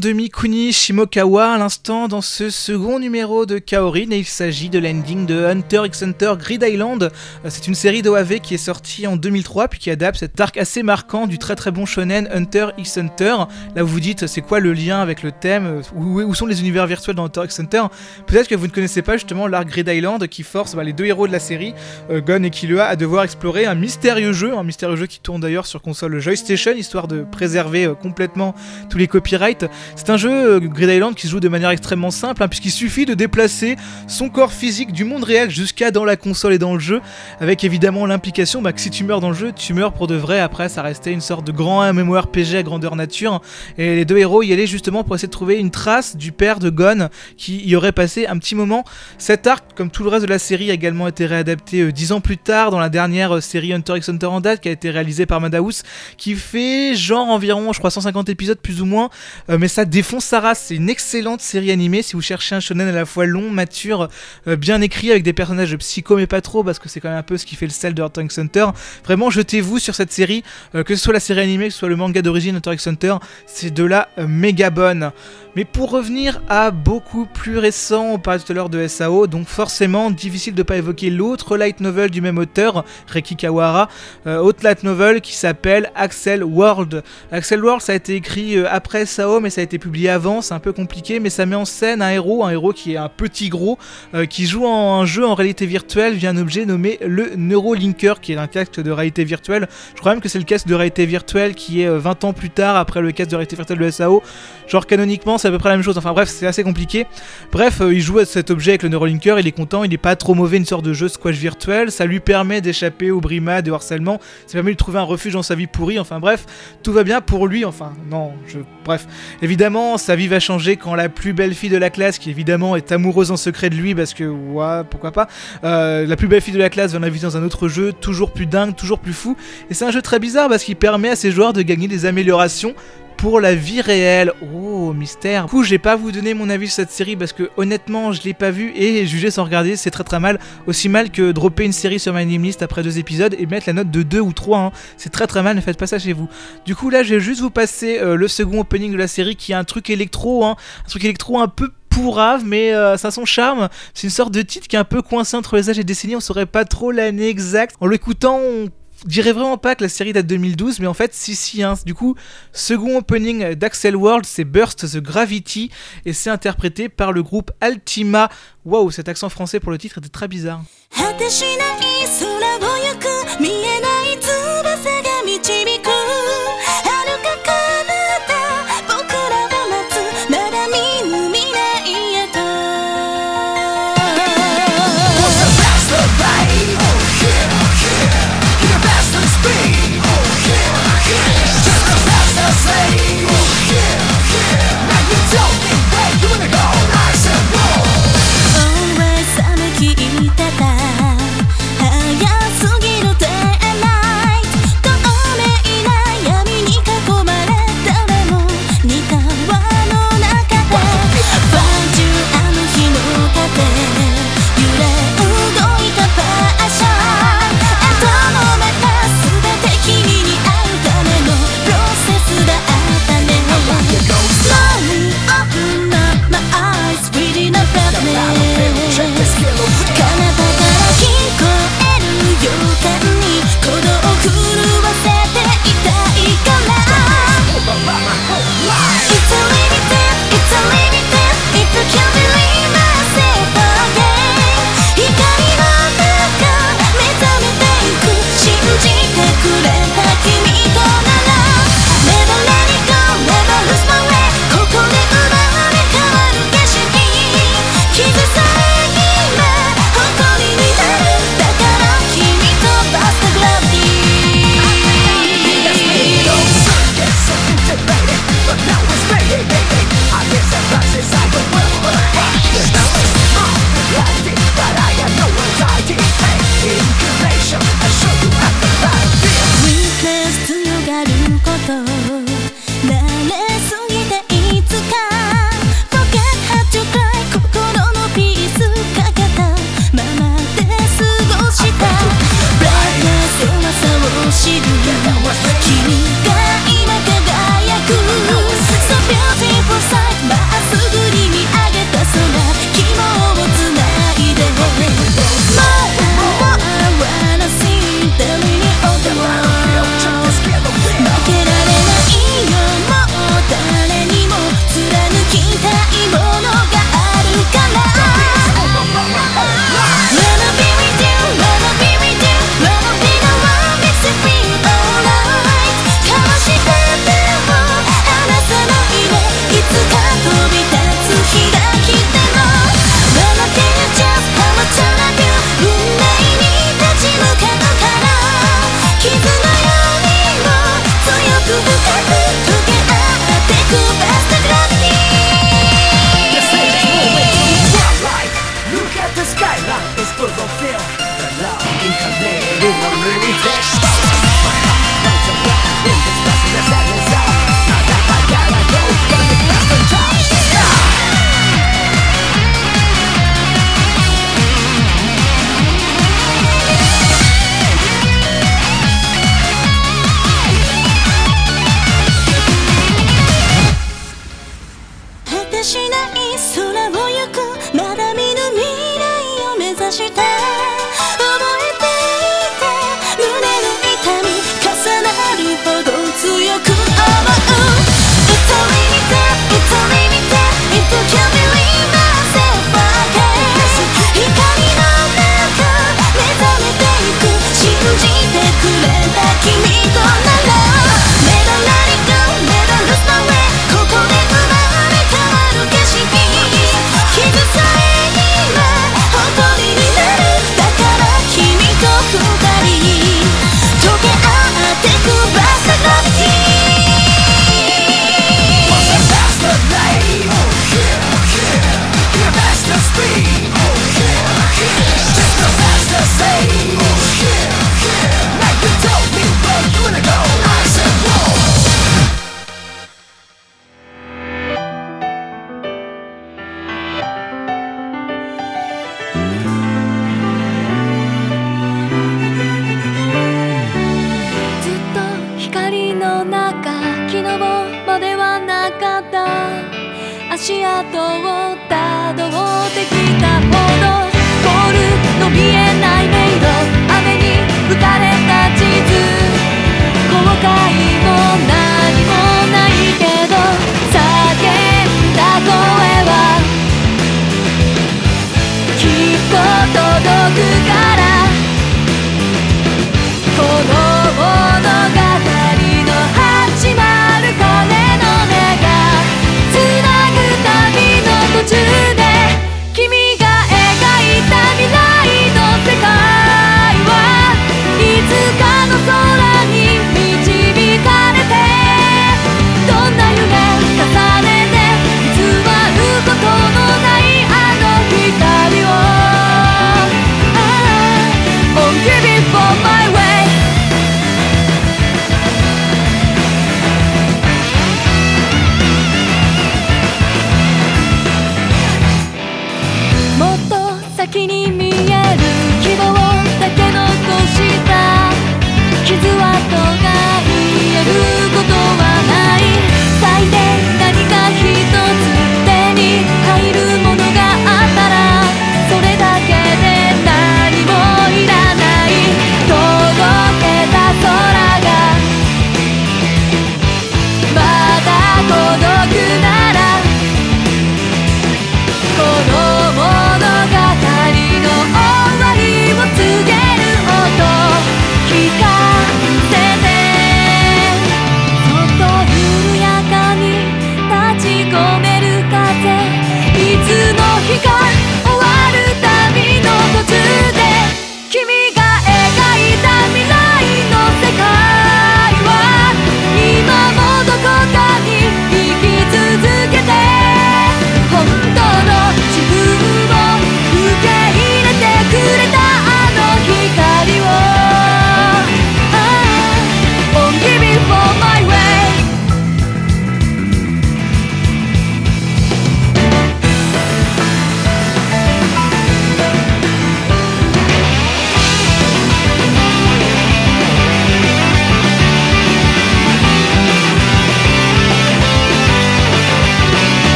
S2: De Mikuni Shimokawa à l'instant dans ce second numéro de Kaorin et il s'agit de l'ending de Hunter x Hunter Grid Island. Euh, C'est une série d'OAV qui est sortie en 2003 puis qui adapte cet arc assez marquant du très très bon shonen Hunter x Hunter. Là vous vous dites c'est quoi le lien avec le thème? Où, où sont les univers virtuels dans Hunter x Hunter? Peut-être que vous ne connaissez pas justement l'arc Grid Island qui force bah, les deux héros de la série, euh, Gon et Killua, à devoir explorer un mystérieux jeu, un mystérieux jeu qui tourne d'ailleurs sur console Joystation histoire de préserver euh, complètement tous les copyrights. C'est un jeu euh, Grid Island qui se joue de manière extrêmement simple, hein, puisqu'il suffit de déplacer son corps physique du monde réel jusqu'à dans la console et dans le jeu, avec évidemment l'implication bah, que si tu meurs dans le jeu, tu meurs pour de vrai. Après, ça restait une sorte de grand MMORPG à grandeur nature, et les deux héros y allaient justement pour essayer de trouver une trace du père de Gon qui y aurait passé un petit moment. Cet arc, comme tout le reste de la série, a également été réadapté euh, dix ans plus tard dans la dernière euh, série Hunter x Hunter en date, qui a été réalisée par Madhouse, qui fait genre environ, je crois, 150 épisodes plus ou moins, euh, mais ça défonce sa race. C'est une excellente série animée si vous cherchez un shonen à la fois long, mature, euh, bien écrit, avec des personnages psycho, mais pas trop, parce que c'est quand même un peu ce qui fait le sel de Hunter x Hunter. Vraiment, jetez-vous sur cette série, euh, que ce soit la série animée, que ce soit le manga d'origine Hunter x Hunter, c'est de la euh, méga bonne. Mais pour revenir à beaucoup plus récent, on parlait tout à l'heure de SAO, donc forcément difficile de pas évoquer l'autre light novel du même auteur, Reki Kawahara, euh, autre light novel qui s'appelle Axel World. Axel World, ça a été écrit après SAO, mais ça a été publié avant, c'est un peu compliqué, mais ça met en scène un héros, un héros qui est un petit gros, euh, qui joue en un jeu en réalité virtuelle via un objet nommé le Neurolinker, qui est un casque de réalité virtuelle. Je crois même que c'est le casque de réalité virtuelle qui est euh, 20 ans plus tard après le casque de réalité virtuelle de SAO. Genre canoniquement, c'est à peu près la même chose. Enfin bref, c'est assez compliqué. Bref, euh, il joue à cet objet avec le Neurolinker, il est content, il est pas trop mauvais, une sorte de jeu squash virtuel. Ça lui permet d'échapper aux brimades et au harcèlement. Ça permet de trouver un refuge dans sa vie pourrie. Enfin bref, tout va bien pour lui. Enfin non, je bref. Évidemment, sa vie va changer quand la plus belle fille de la classe, qui évidemment est amoureuse en secret de lui, parce que ouais, pourquoi pas. euh, la plus belle fille de la classe va l'inviter dans un autre jeu, toujours plus dingue, toujours plus fou. Et c'est un jeu très bizarre parce qu'il permet à ses joueurs de gagner des améliorations pour la vie réelle. Oh, mystère. Du coup, je vais pas vous donner mon avis sur cette série parce que honnêtement, je l'ai pas vue et juger sans regarder, c'est très très mal. Aussi mal que dropper une série sur ma name list après deux épisodes et mettre la note de 2 ou 3. hein. C'est très très mal, ne faites pas ça chez vous. Du coup, là, je vais juste vous passer euh, le second opening de la série qui est un truc électro, hein. un truc électro un peu pourrave, mais euh, ça a son charme. C'est une sorte de titre qui est un peu coincé entre les âges et décennies, on saurait pas trop l'année exacte. En l'écoutant, on dirais vraiment pas que la série date de 2012, mais en fait, si, si. Hein. Du coup, second opening d'Axel World, c'est Burst the Gravity, et c'est interprété par le groupe Altima. Waouh, cet accent français pour le titre était très bizarre.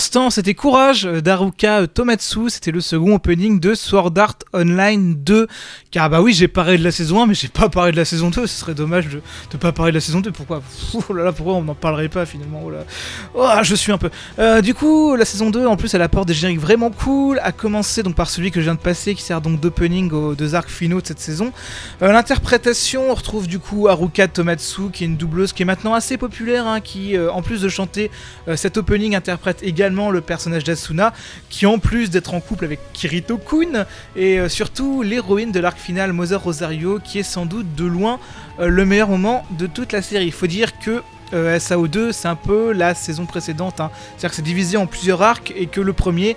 S2: C'était Courage euh, d'Aruka euh, Tomatsu, c'était le second opening de Sword Art Online 2. Car bah oui, j'ai parlé de la saison 1, mais j'ai pas parlé de la saison 2, ce serait dommage de, de pas parler de la saison 2. Pourquoi? <laughs> Oh là là, pourquoi on n'en parlerait pas finalement? Oh là. Oh, je suis un peu. Euh, du coup, la saison 2, en plus, elle apporte des génériques vraiment cool, à commencer donc par celui que je viens de passer, qui sert donc d'opening aux deux arcs finaux de cette saison. L'interprétation, on retrouve du coup Haruka Tomatsu, qui est une doubleuse qui est maintenant assez populaire, hein, qui en plus de chanter cet opening interprète également le personnage d'Asuna, qui en plus d'être en couple avec Kirito Kun, et euh, surtout l'héroïne de l'arc final Mother Rosario, qui est sans doute de loin euh, le meilleur moment de toute la série. Il faut dire que euh, SAO2, c'est un peu la saison précédente. hein. C'est-à-dire que c'est divisé en plusieurs arcs et que le premier,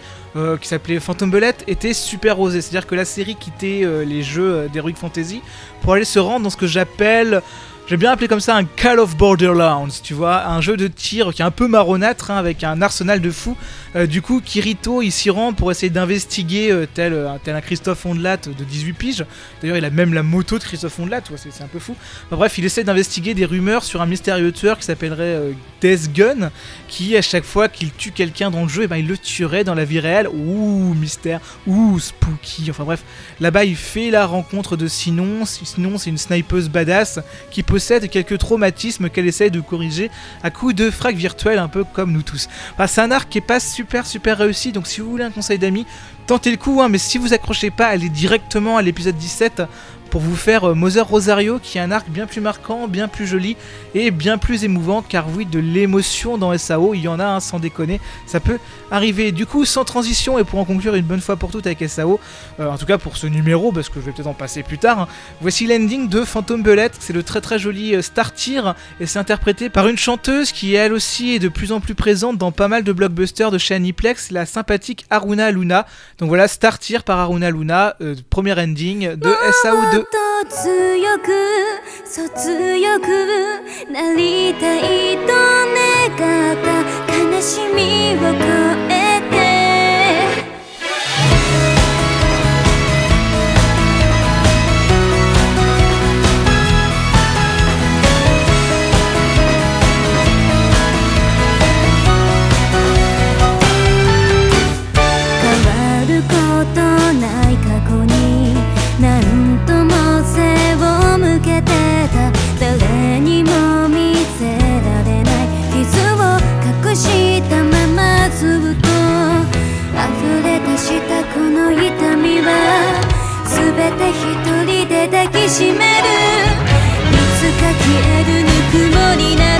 S2: qui s'appelait Phantom Bullet, était super osé. C'est-à-dire que la série quittait les jeux d'Heroic Fantasy pour aller se rendre dans ce que j'appelle. J'ai bien appelé comme ça un Call of Borderlands, tu vois, un jeu de tir qui est un peu marronâtre, hein, avec un arsenal de fous. Euh, du coup, Kirito, il s'y rend pour essayer d'investiguer euh, tel, euh, tel un Christophe Ondelat de 18 piges. D'ailleurs, il a même la moto de Christophe Ondelat, c'est un peu fou. Bref, il essaie d'investiguer des rumeurs sur un mystérieux tueur qui s'appellerait Death Gun, qui à chaque fois qu'il tue quelqu'un dans le jeu, eh ben, il le tuerait dans la vie réelle. Ouh, mystère, ouh, spooky. Enfin bref, là-bas, il fait la rencontre de Sinon. Sinon, c'est une snipeuse badass qui possède quelques traumatismes qu'elle essaye de corriger à coups de frags virtuels, un peu comme nous tous. Enfin, c'est un arc qui est pas super super réussi, donc si vous voulez un conseil d'amis, tentez le coup, hein, mais si vous accrochez pas, allez directement à l'épisode 17 pour vous faire euh, Mother Rosario, qui est un arc bien plus marquant, bien plus joli et bien plus émouvant, car oui, de l'émotion dans SAO, il y en a un sans déconner, ça peut arriver. Du coup, sans transition, et pour en conclure une bonne fois pour toutes avec SAO, euh, en tout cas pour ce numéro, parce que je vais peut-être en passer plus tard, hein, voici l'ending de Phantom Bullet, c'est le très très joli euh, Star Tier, et c'est interprété par une chanteuse qui elle aussi est de plus en plus présente dans pas mal de blockbusters de chez Aniplex, la sympathique Aruna Luna. Donc voilà, Star Tier par Aruna Luna, premier ending de SAO 2.
S1: 強くそう強くなりたいと願った。悲しみを超えて一人で抱きしめる。いつか消えるぬくもりな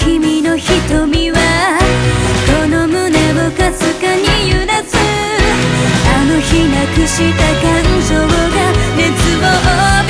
S1: 君の瞳はこの胸をかすかに揺らす。あの日なくした感情が熱を帯び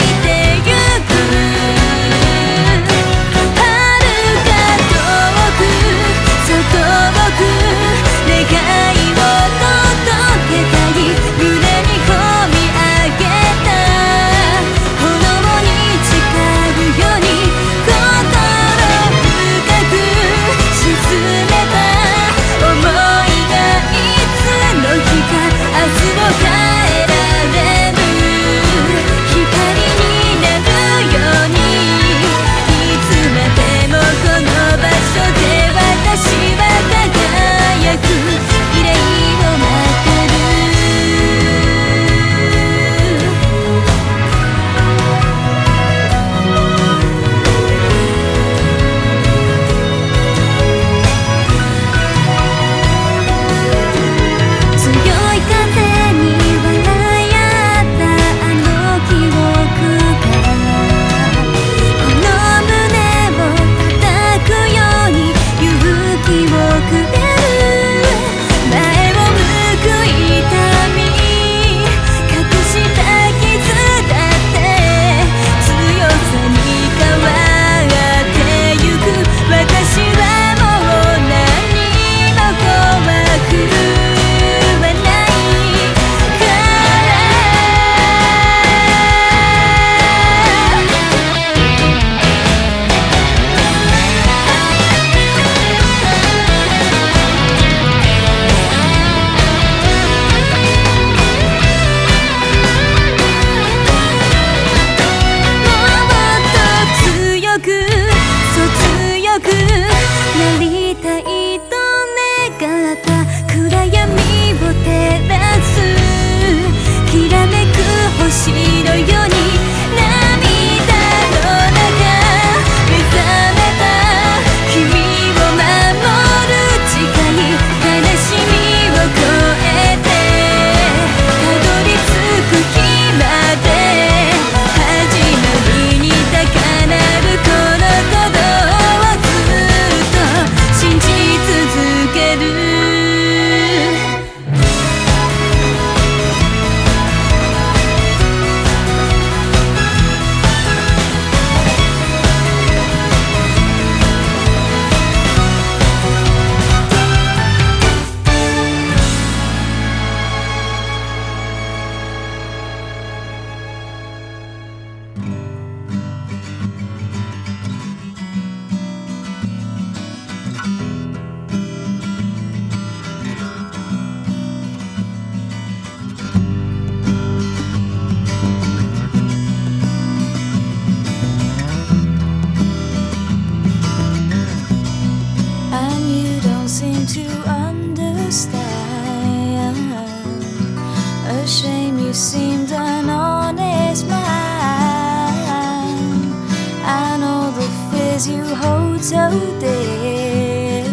S1: you hold so dear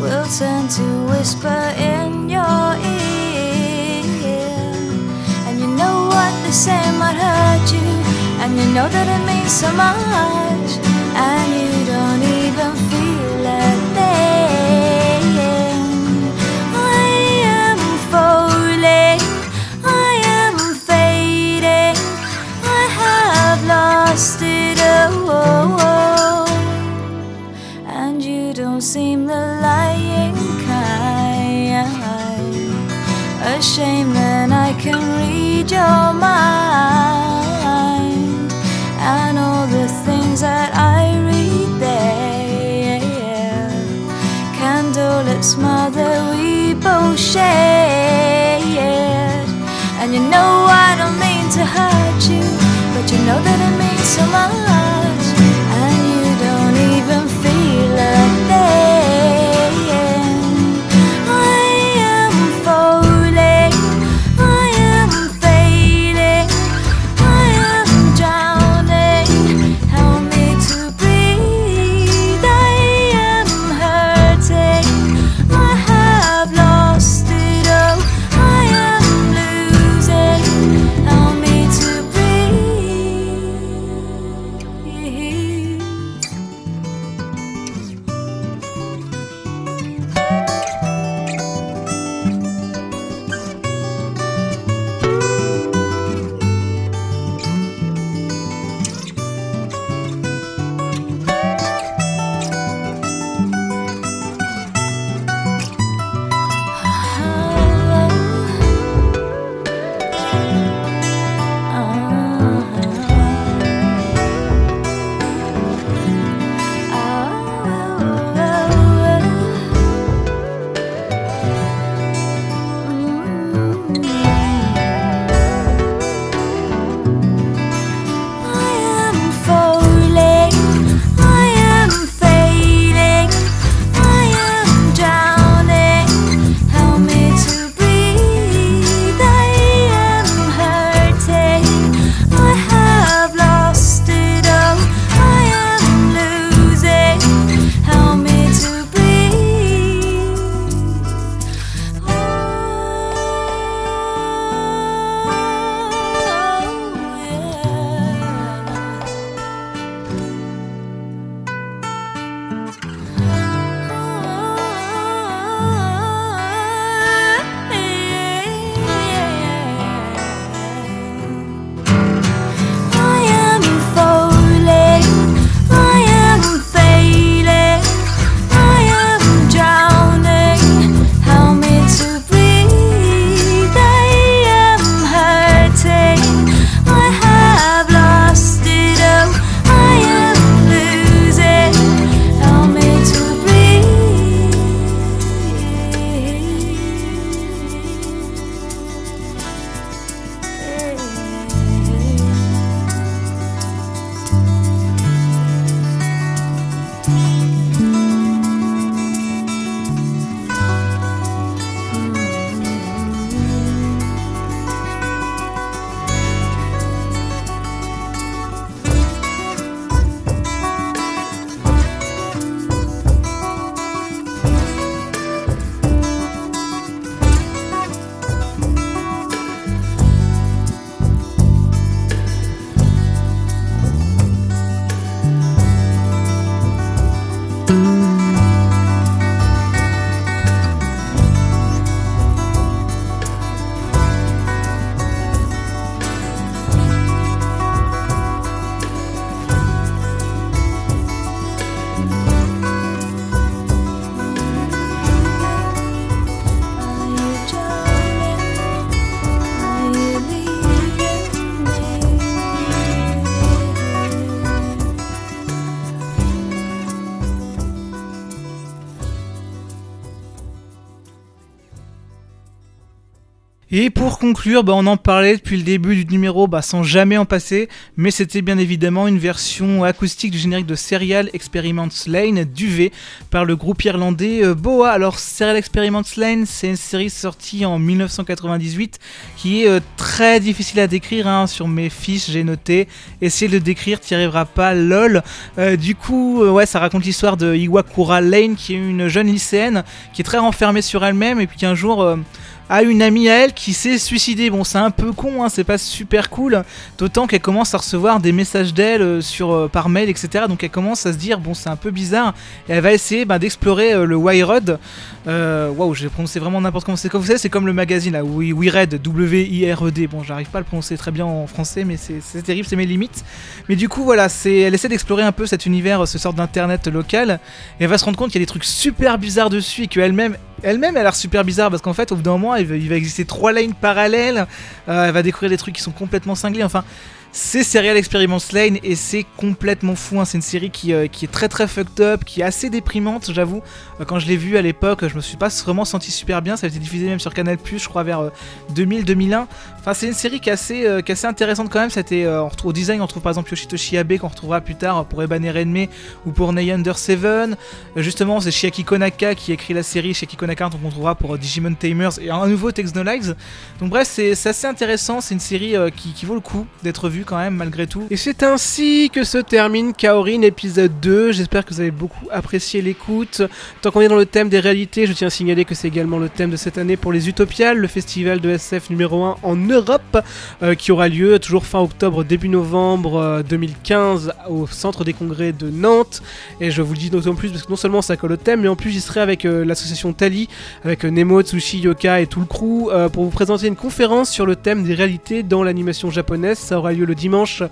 S1: will turn to whisper in your ear. And you know what they say might hurt you, and you know that it means so much, and you don't your mind. And all the things that I read there. Candlelit smother we both shared, and you know I don't mean to hurt you, but you know that it means so much,
S2: Et pour conclure, bah, on en parlait depuis le début du numéro bah, sans jamais en passer, mais c'était bien évidemment une version acoustique du générique de Serial Experiments Lane duvet par le groupe irlandais euh, Boa. Alors Serial Experiments Lane, c'est une série sortie en 1998 qui est euh, très difficile à décrire. hein. Sur mes fiches, j'ai noté essayer de le décrire, t'y arriveras pas, lol. Euh, du coup, ouais, ça raconte l'histoire de Iwakura Lane, qui est une jeune lycéenne qui est très renfermée sur elle-même et puis qui un jour a une amie à elle qui s'est suicidée. Bon, c'est un peu con, hein, c'est pas super cool. D'autant qu'elle commence à recevoir des messages d'elle euh, sur euh, par mail, etc. Donc elle commence à se dire bon, c'est un peu bizarre. Et elle va essayer bah, d'explorer euh, le Wired. Waouh, j'ai prononcé vraiment n'importe comment. C'est comme vous savez, c'est comme le magazine là, Read, W-I-R-E-D. Bon, j'arrive pas à le prononcer très bien en français, mais c'est c'est terrible, c'est mes limites. Mais du coup, voilà, c'est, elle essaie d'explorer un peu cet univers, ce sort d'internet local. Et elle va se rendre compte qu'il y a des trucs super bizarres dessus et qu'elle-même, elle-même, elle a l'air super bizarre parce qu'en fait, au bout d'un moment, il va, exister trois lignes parallèles. Euh, elle va découvrir des trucs qui sont complètement cinglés. Enfin, c'est Serial Experiments Lane et c'est complètement fou. hein. C'est une série qui, euh, qui est très très fucked up, qui est assez déprimante, j'avoue. Euh, quand je l'ai vue à l'époque, je me suis pas vraiment senti super bien. Ça a été diffusé même sur Canal je crois, vers 2000-2001. Enfin, c'est une série qui est assez, euh, intéressante quand même. C'était euh, au design, on retrouve par exemple Yoshitoshi Abe qu'on retrouvera plus tard pour Eban et Renmei ou pour Ney Under Seven. Euh, justement, c'est Shiaki Konaka qui écrit la série. Shiaki Konaka qu'on retrouvera pour euh, Digimon Tamers et un nouveau Text No Lives. Donc bref, c'est assez intéressant. C'est une série euh, qui vaut le coup d'être vue quand même malgré tout.
S4: Et c'est ainsi que se termine Kaorin épisode 2. J'espère que vous avez beaucoup apprécié l'écoute. Tant qu'on est dans le thème des réalités, je tiens à signaler que c'est également le thème de cette année pour les Utopiales, le festival de SF numéro 1 en Europe, euh, qui aura lieu toujours fin octobre, début novembre euh, 2015 au centre des congrès de Nantes. Et je vous le dis d'autant plus parce que non seulement ça colle au thème, mais en plus j'y serai avec euh, l'association Tali, avec euh, Nemo, Tsushi, Yoka et tout le crew, euh, pour vous présenter une conférence sur le thème des réalités dans l'animation japonaise. Ça aura lieu le dimanche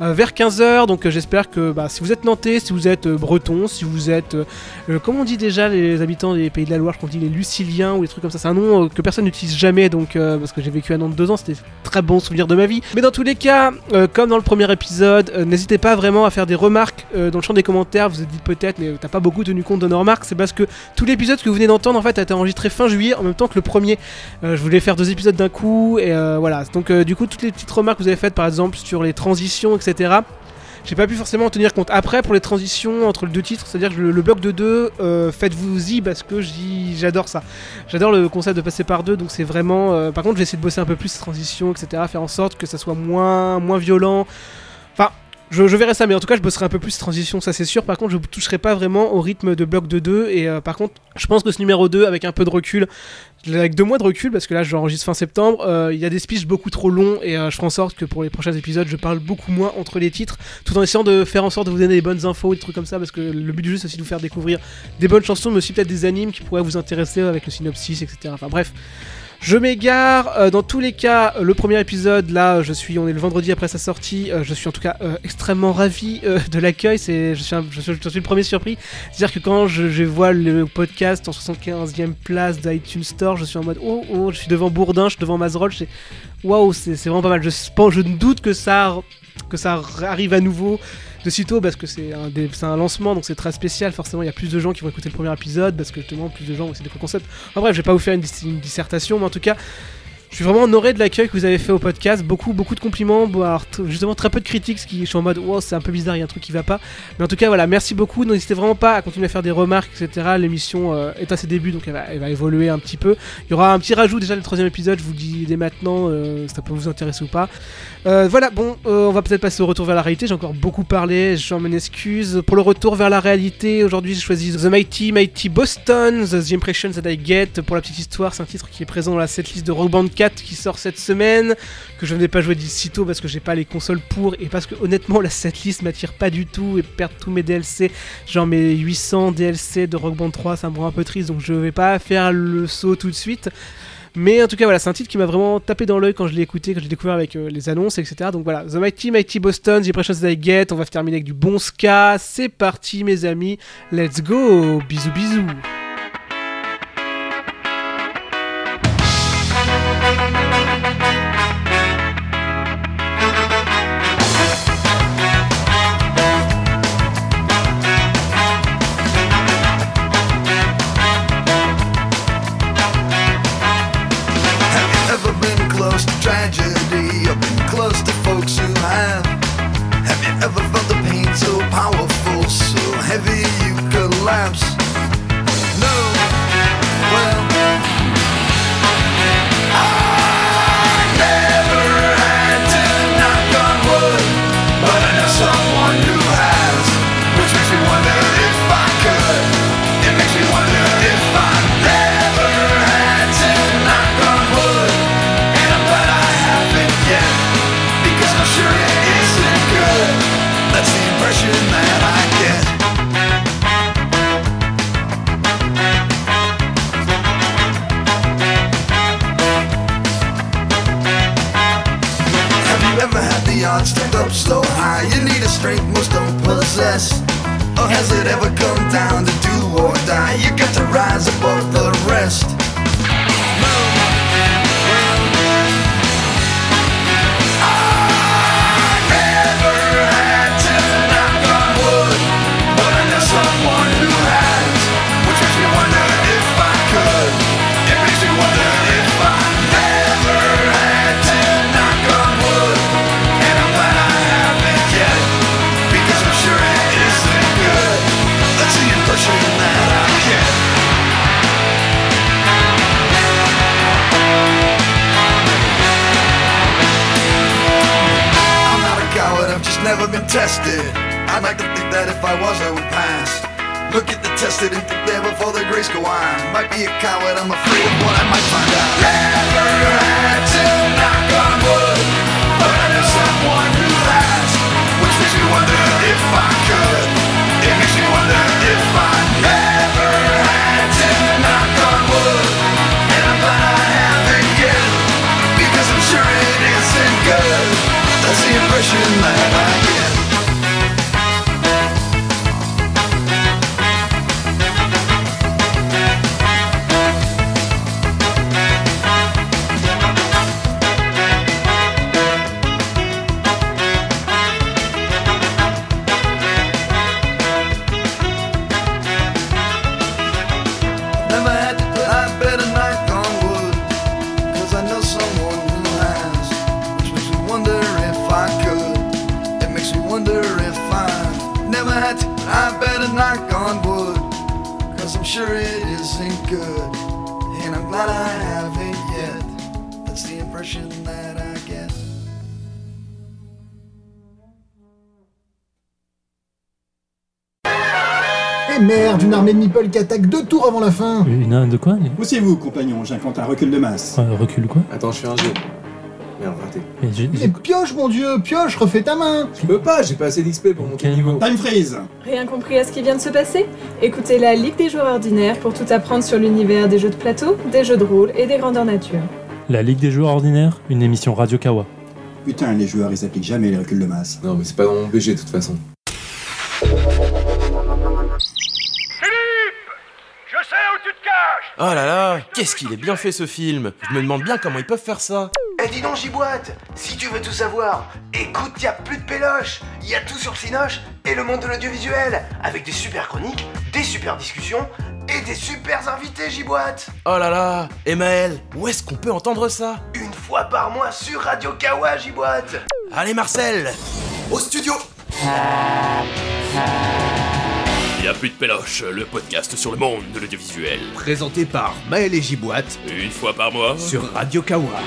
S4: euh, vers 15h. Donc euh, j'espère que bah, si vous êtes nantais, si vous êtes euh, breton, si vous êtes. comment on dit déjà les habitants des pays de la Loire qu'on dit les Luciliens ou des trucs comme ça? C'est un nom que personne n'utilise jamais. Donc, parce que j'ai vécu à Nantes deux ans, c'était très bon souvenir de ma vie. Mais dans tous les cas, comme dans le premier épisode, n'hésitez pas vraiment à faire des remarques dans le champ des commentaires. Vous vous êtes dit peut-être, mais t'as pas beaucoup tenu compte de nos remarques. C'est parce que tout l'épisode que vous venez d'entendre en fait a été enregistré fin juillet en même temps que le premier. Je voulais faire deux épisodes d'un coup et voilà. Donc du coup toutes les petites remarques que vous avez faites par exemple sur les transitions etc. J'ai pas pu forcément en tenir compte après pour les transitions entre les deux titres, c'est-à-dire le, le bloc de deux, euh, faites-vous-y parce que j'adore ça. J'adore le concept de passer par deux, donc c'est vraiment. euh, par contre, je vais essayer de bosser un peu plus ces transitions, etc. Faire en sorte que ça soit moins, moins violent. Enfin, je, je verrai ça, mais en tout cas, je bosserai un peu plus ces transitions, ça c'est sûr. Par contre, je ne toucherai pas vraiment au rythme de bloc de 2. Et euh, par contre, je pense que ce numéro 2, avec un peu de recul, avec deux mois de recul, parce que là j'enregistre fin septembre, euh, il y a des speeches beaucoup trop longs et euh, je ferai en sorte que pour les prochains épisodes, je parle beaucoup moins entre les titres, tout en essayant de faire en sorte de vous donner des bonnes infos, des trucs comme ça, parce que le but du jeu c'est aussi de vous faire découvrir des bonnes chansons, mais aussi peut-être des animes qui pourraient vous intéresser avec le synopsis, etc. Enfin bref. Je m'égare. euh, dans tous les cas, euh, le premier épisode, là, je suis, on est le vendredi après sa sortie. euh, je suis en tout cas extrêmement ravi de l'accueil. C'est, je suis, je, suis, le premier surpris. C'est-à-dire que quand je, vois le podcast en 75e place d'iTunes Store, je suis en mode oh oh, je suis devant Bourdin, je suis devant Mazerol. c'est- Waouh, c'est, c'est vraiment pas mal. Je, je ne doute que ça, que ça arrive à nouveau de sitôt parce que c'est un, lancement donc c'est très spécial. Forcément, il y a plus de gens qui vont écouter le premier épisode parce que justement, plus de gens vont essayer des concepts. En bref, je vais pas vous faire une dissertation, mais en tout cas. Je suis vraiment honoré de l'accueil que vous avez fait au podcast. Beaucoup, beaucoup de compliments. Justement, très peu de critiques. Ce qui, je suis en mode, wow, c'est un peu bizarre, il y a un truc qui va pas. Mais en tout cas, voilà, merci beaucoup. N'hésitez vraiment pas à continuer à faire des remarques, etc. L'émission euh, est à ses débuts, donc elle va, évoluer un petit peu. Il y aura un petit rajout déjà le troisième épisode. Je vous dis dès maintenant, euh, ça peut vous intéresser ou pas. Euh, voilà, bon, euh, on va peut-être passer au retour vers la réalité. J'ai encore beaucoup parlé, j'en m'en excuse. Pour le retour vers la réalité, aujourd'hui j'ai choisi The Mighty Mighty Boston, The, The Impressions That I Get. Pour la petite histoire, c'est un titre qui est présent dans la setlist de Rock Band 4 qui sort cette semaine, que je n'ai pas joué d'ici tôt parce que j'ai pas les consoles pour et parce que honnêtement la setlist m'attire pas du tout et perdre tous mes DLC, genre mes 800 DLC de Rock Band 3, ça me rend un peu triste donc je vais pas faire le saut tout de suite. Mais en tout cas, voilà, c'est un titre qui m'a vraiment tapé dans l'œil quand je l'ai écouté, quand j'ai découvert avec euh, les annonces, etc. Donc voilà, The Mighty Mighty Boston, The That I Get. On va terminer avec du bon ska. C'est parti, mes amis. Let's go. Bisous, bisous.
S5: Tested. I'd like to think that if I was, I would pass. Look at the tested and think there before the grace go on. Might be a coward, I'm afraid of what I might find out. Never had to knock on wood, but I know someone who has. Which makes me wonder if I could. It makes me wonder if I never had to knock on wood. And I'm glad I haven't yet, because I'm sure it isn't good. That's the impression that I get.
S6: De meeple qui attaque deux tours avant la fin
S7: Une de quoi
S8: Poussez-vous, compagnon, j'invente un recul de masse.
S7: Euh, Recule quoi
S9: Attends, je fais un jeu. Merde, raté.
S7: Mais j'ai-
S6: Mais
S7: j'ai-
S6: pioche, mon dieu, pioche, refais ta main
S9: Je peux pas, j'ai pas assez d'XP pour monter le niveau.
S8: Time freeze
S10: Rien compris à ce qui vient de se passer? Écoutez la Ligue des joueurs ordinaires pour tout apprendre sur l'univers des jeux de plateau, des jeux de rôle et des grandeurs nature.
S7: La Ligue des joueurs ordinaires, une émission Radio Kawa.
S8: Putain, les joueurs, ils appliquent jamais les reculs de masse.
S9: Non, mais c'est pas dans mon BG de toute façon.
S11: Oh là là, qu'est-ce qu'il est bien fait ce film Je me demande bien comment ils peuvent faire ça.
S5: Eh dis donc Giboite, si tu veux tout savoir, écoute, y a plus de péloche, y a tout sur Cinoche et le monde de l'audiovisuel, avec des super chroniques, des super discussions et des super invités Giboite.
S11: Oh là là, Emmaël, où est-ce qu'on peut entendre ça?
S5: Une fois par mois sur Radio Kawa Giboite.
S11: Allez Marcel Au studio Il y a plus de péloche, le podcast sur le monde de l'audiovisuel.
S12: Présenté par Maël et Giboite
S11: Une fois par mois
S12: sur Radio Kawa.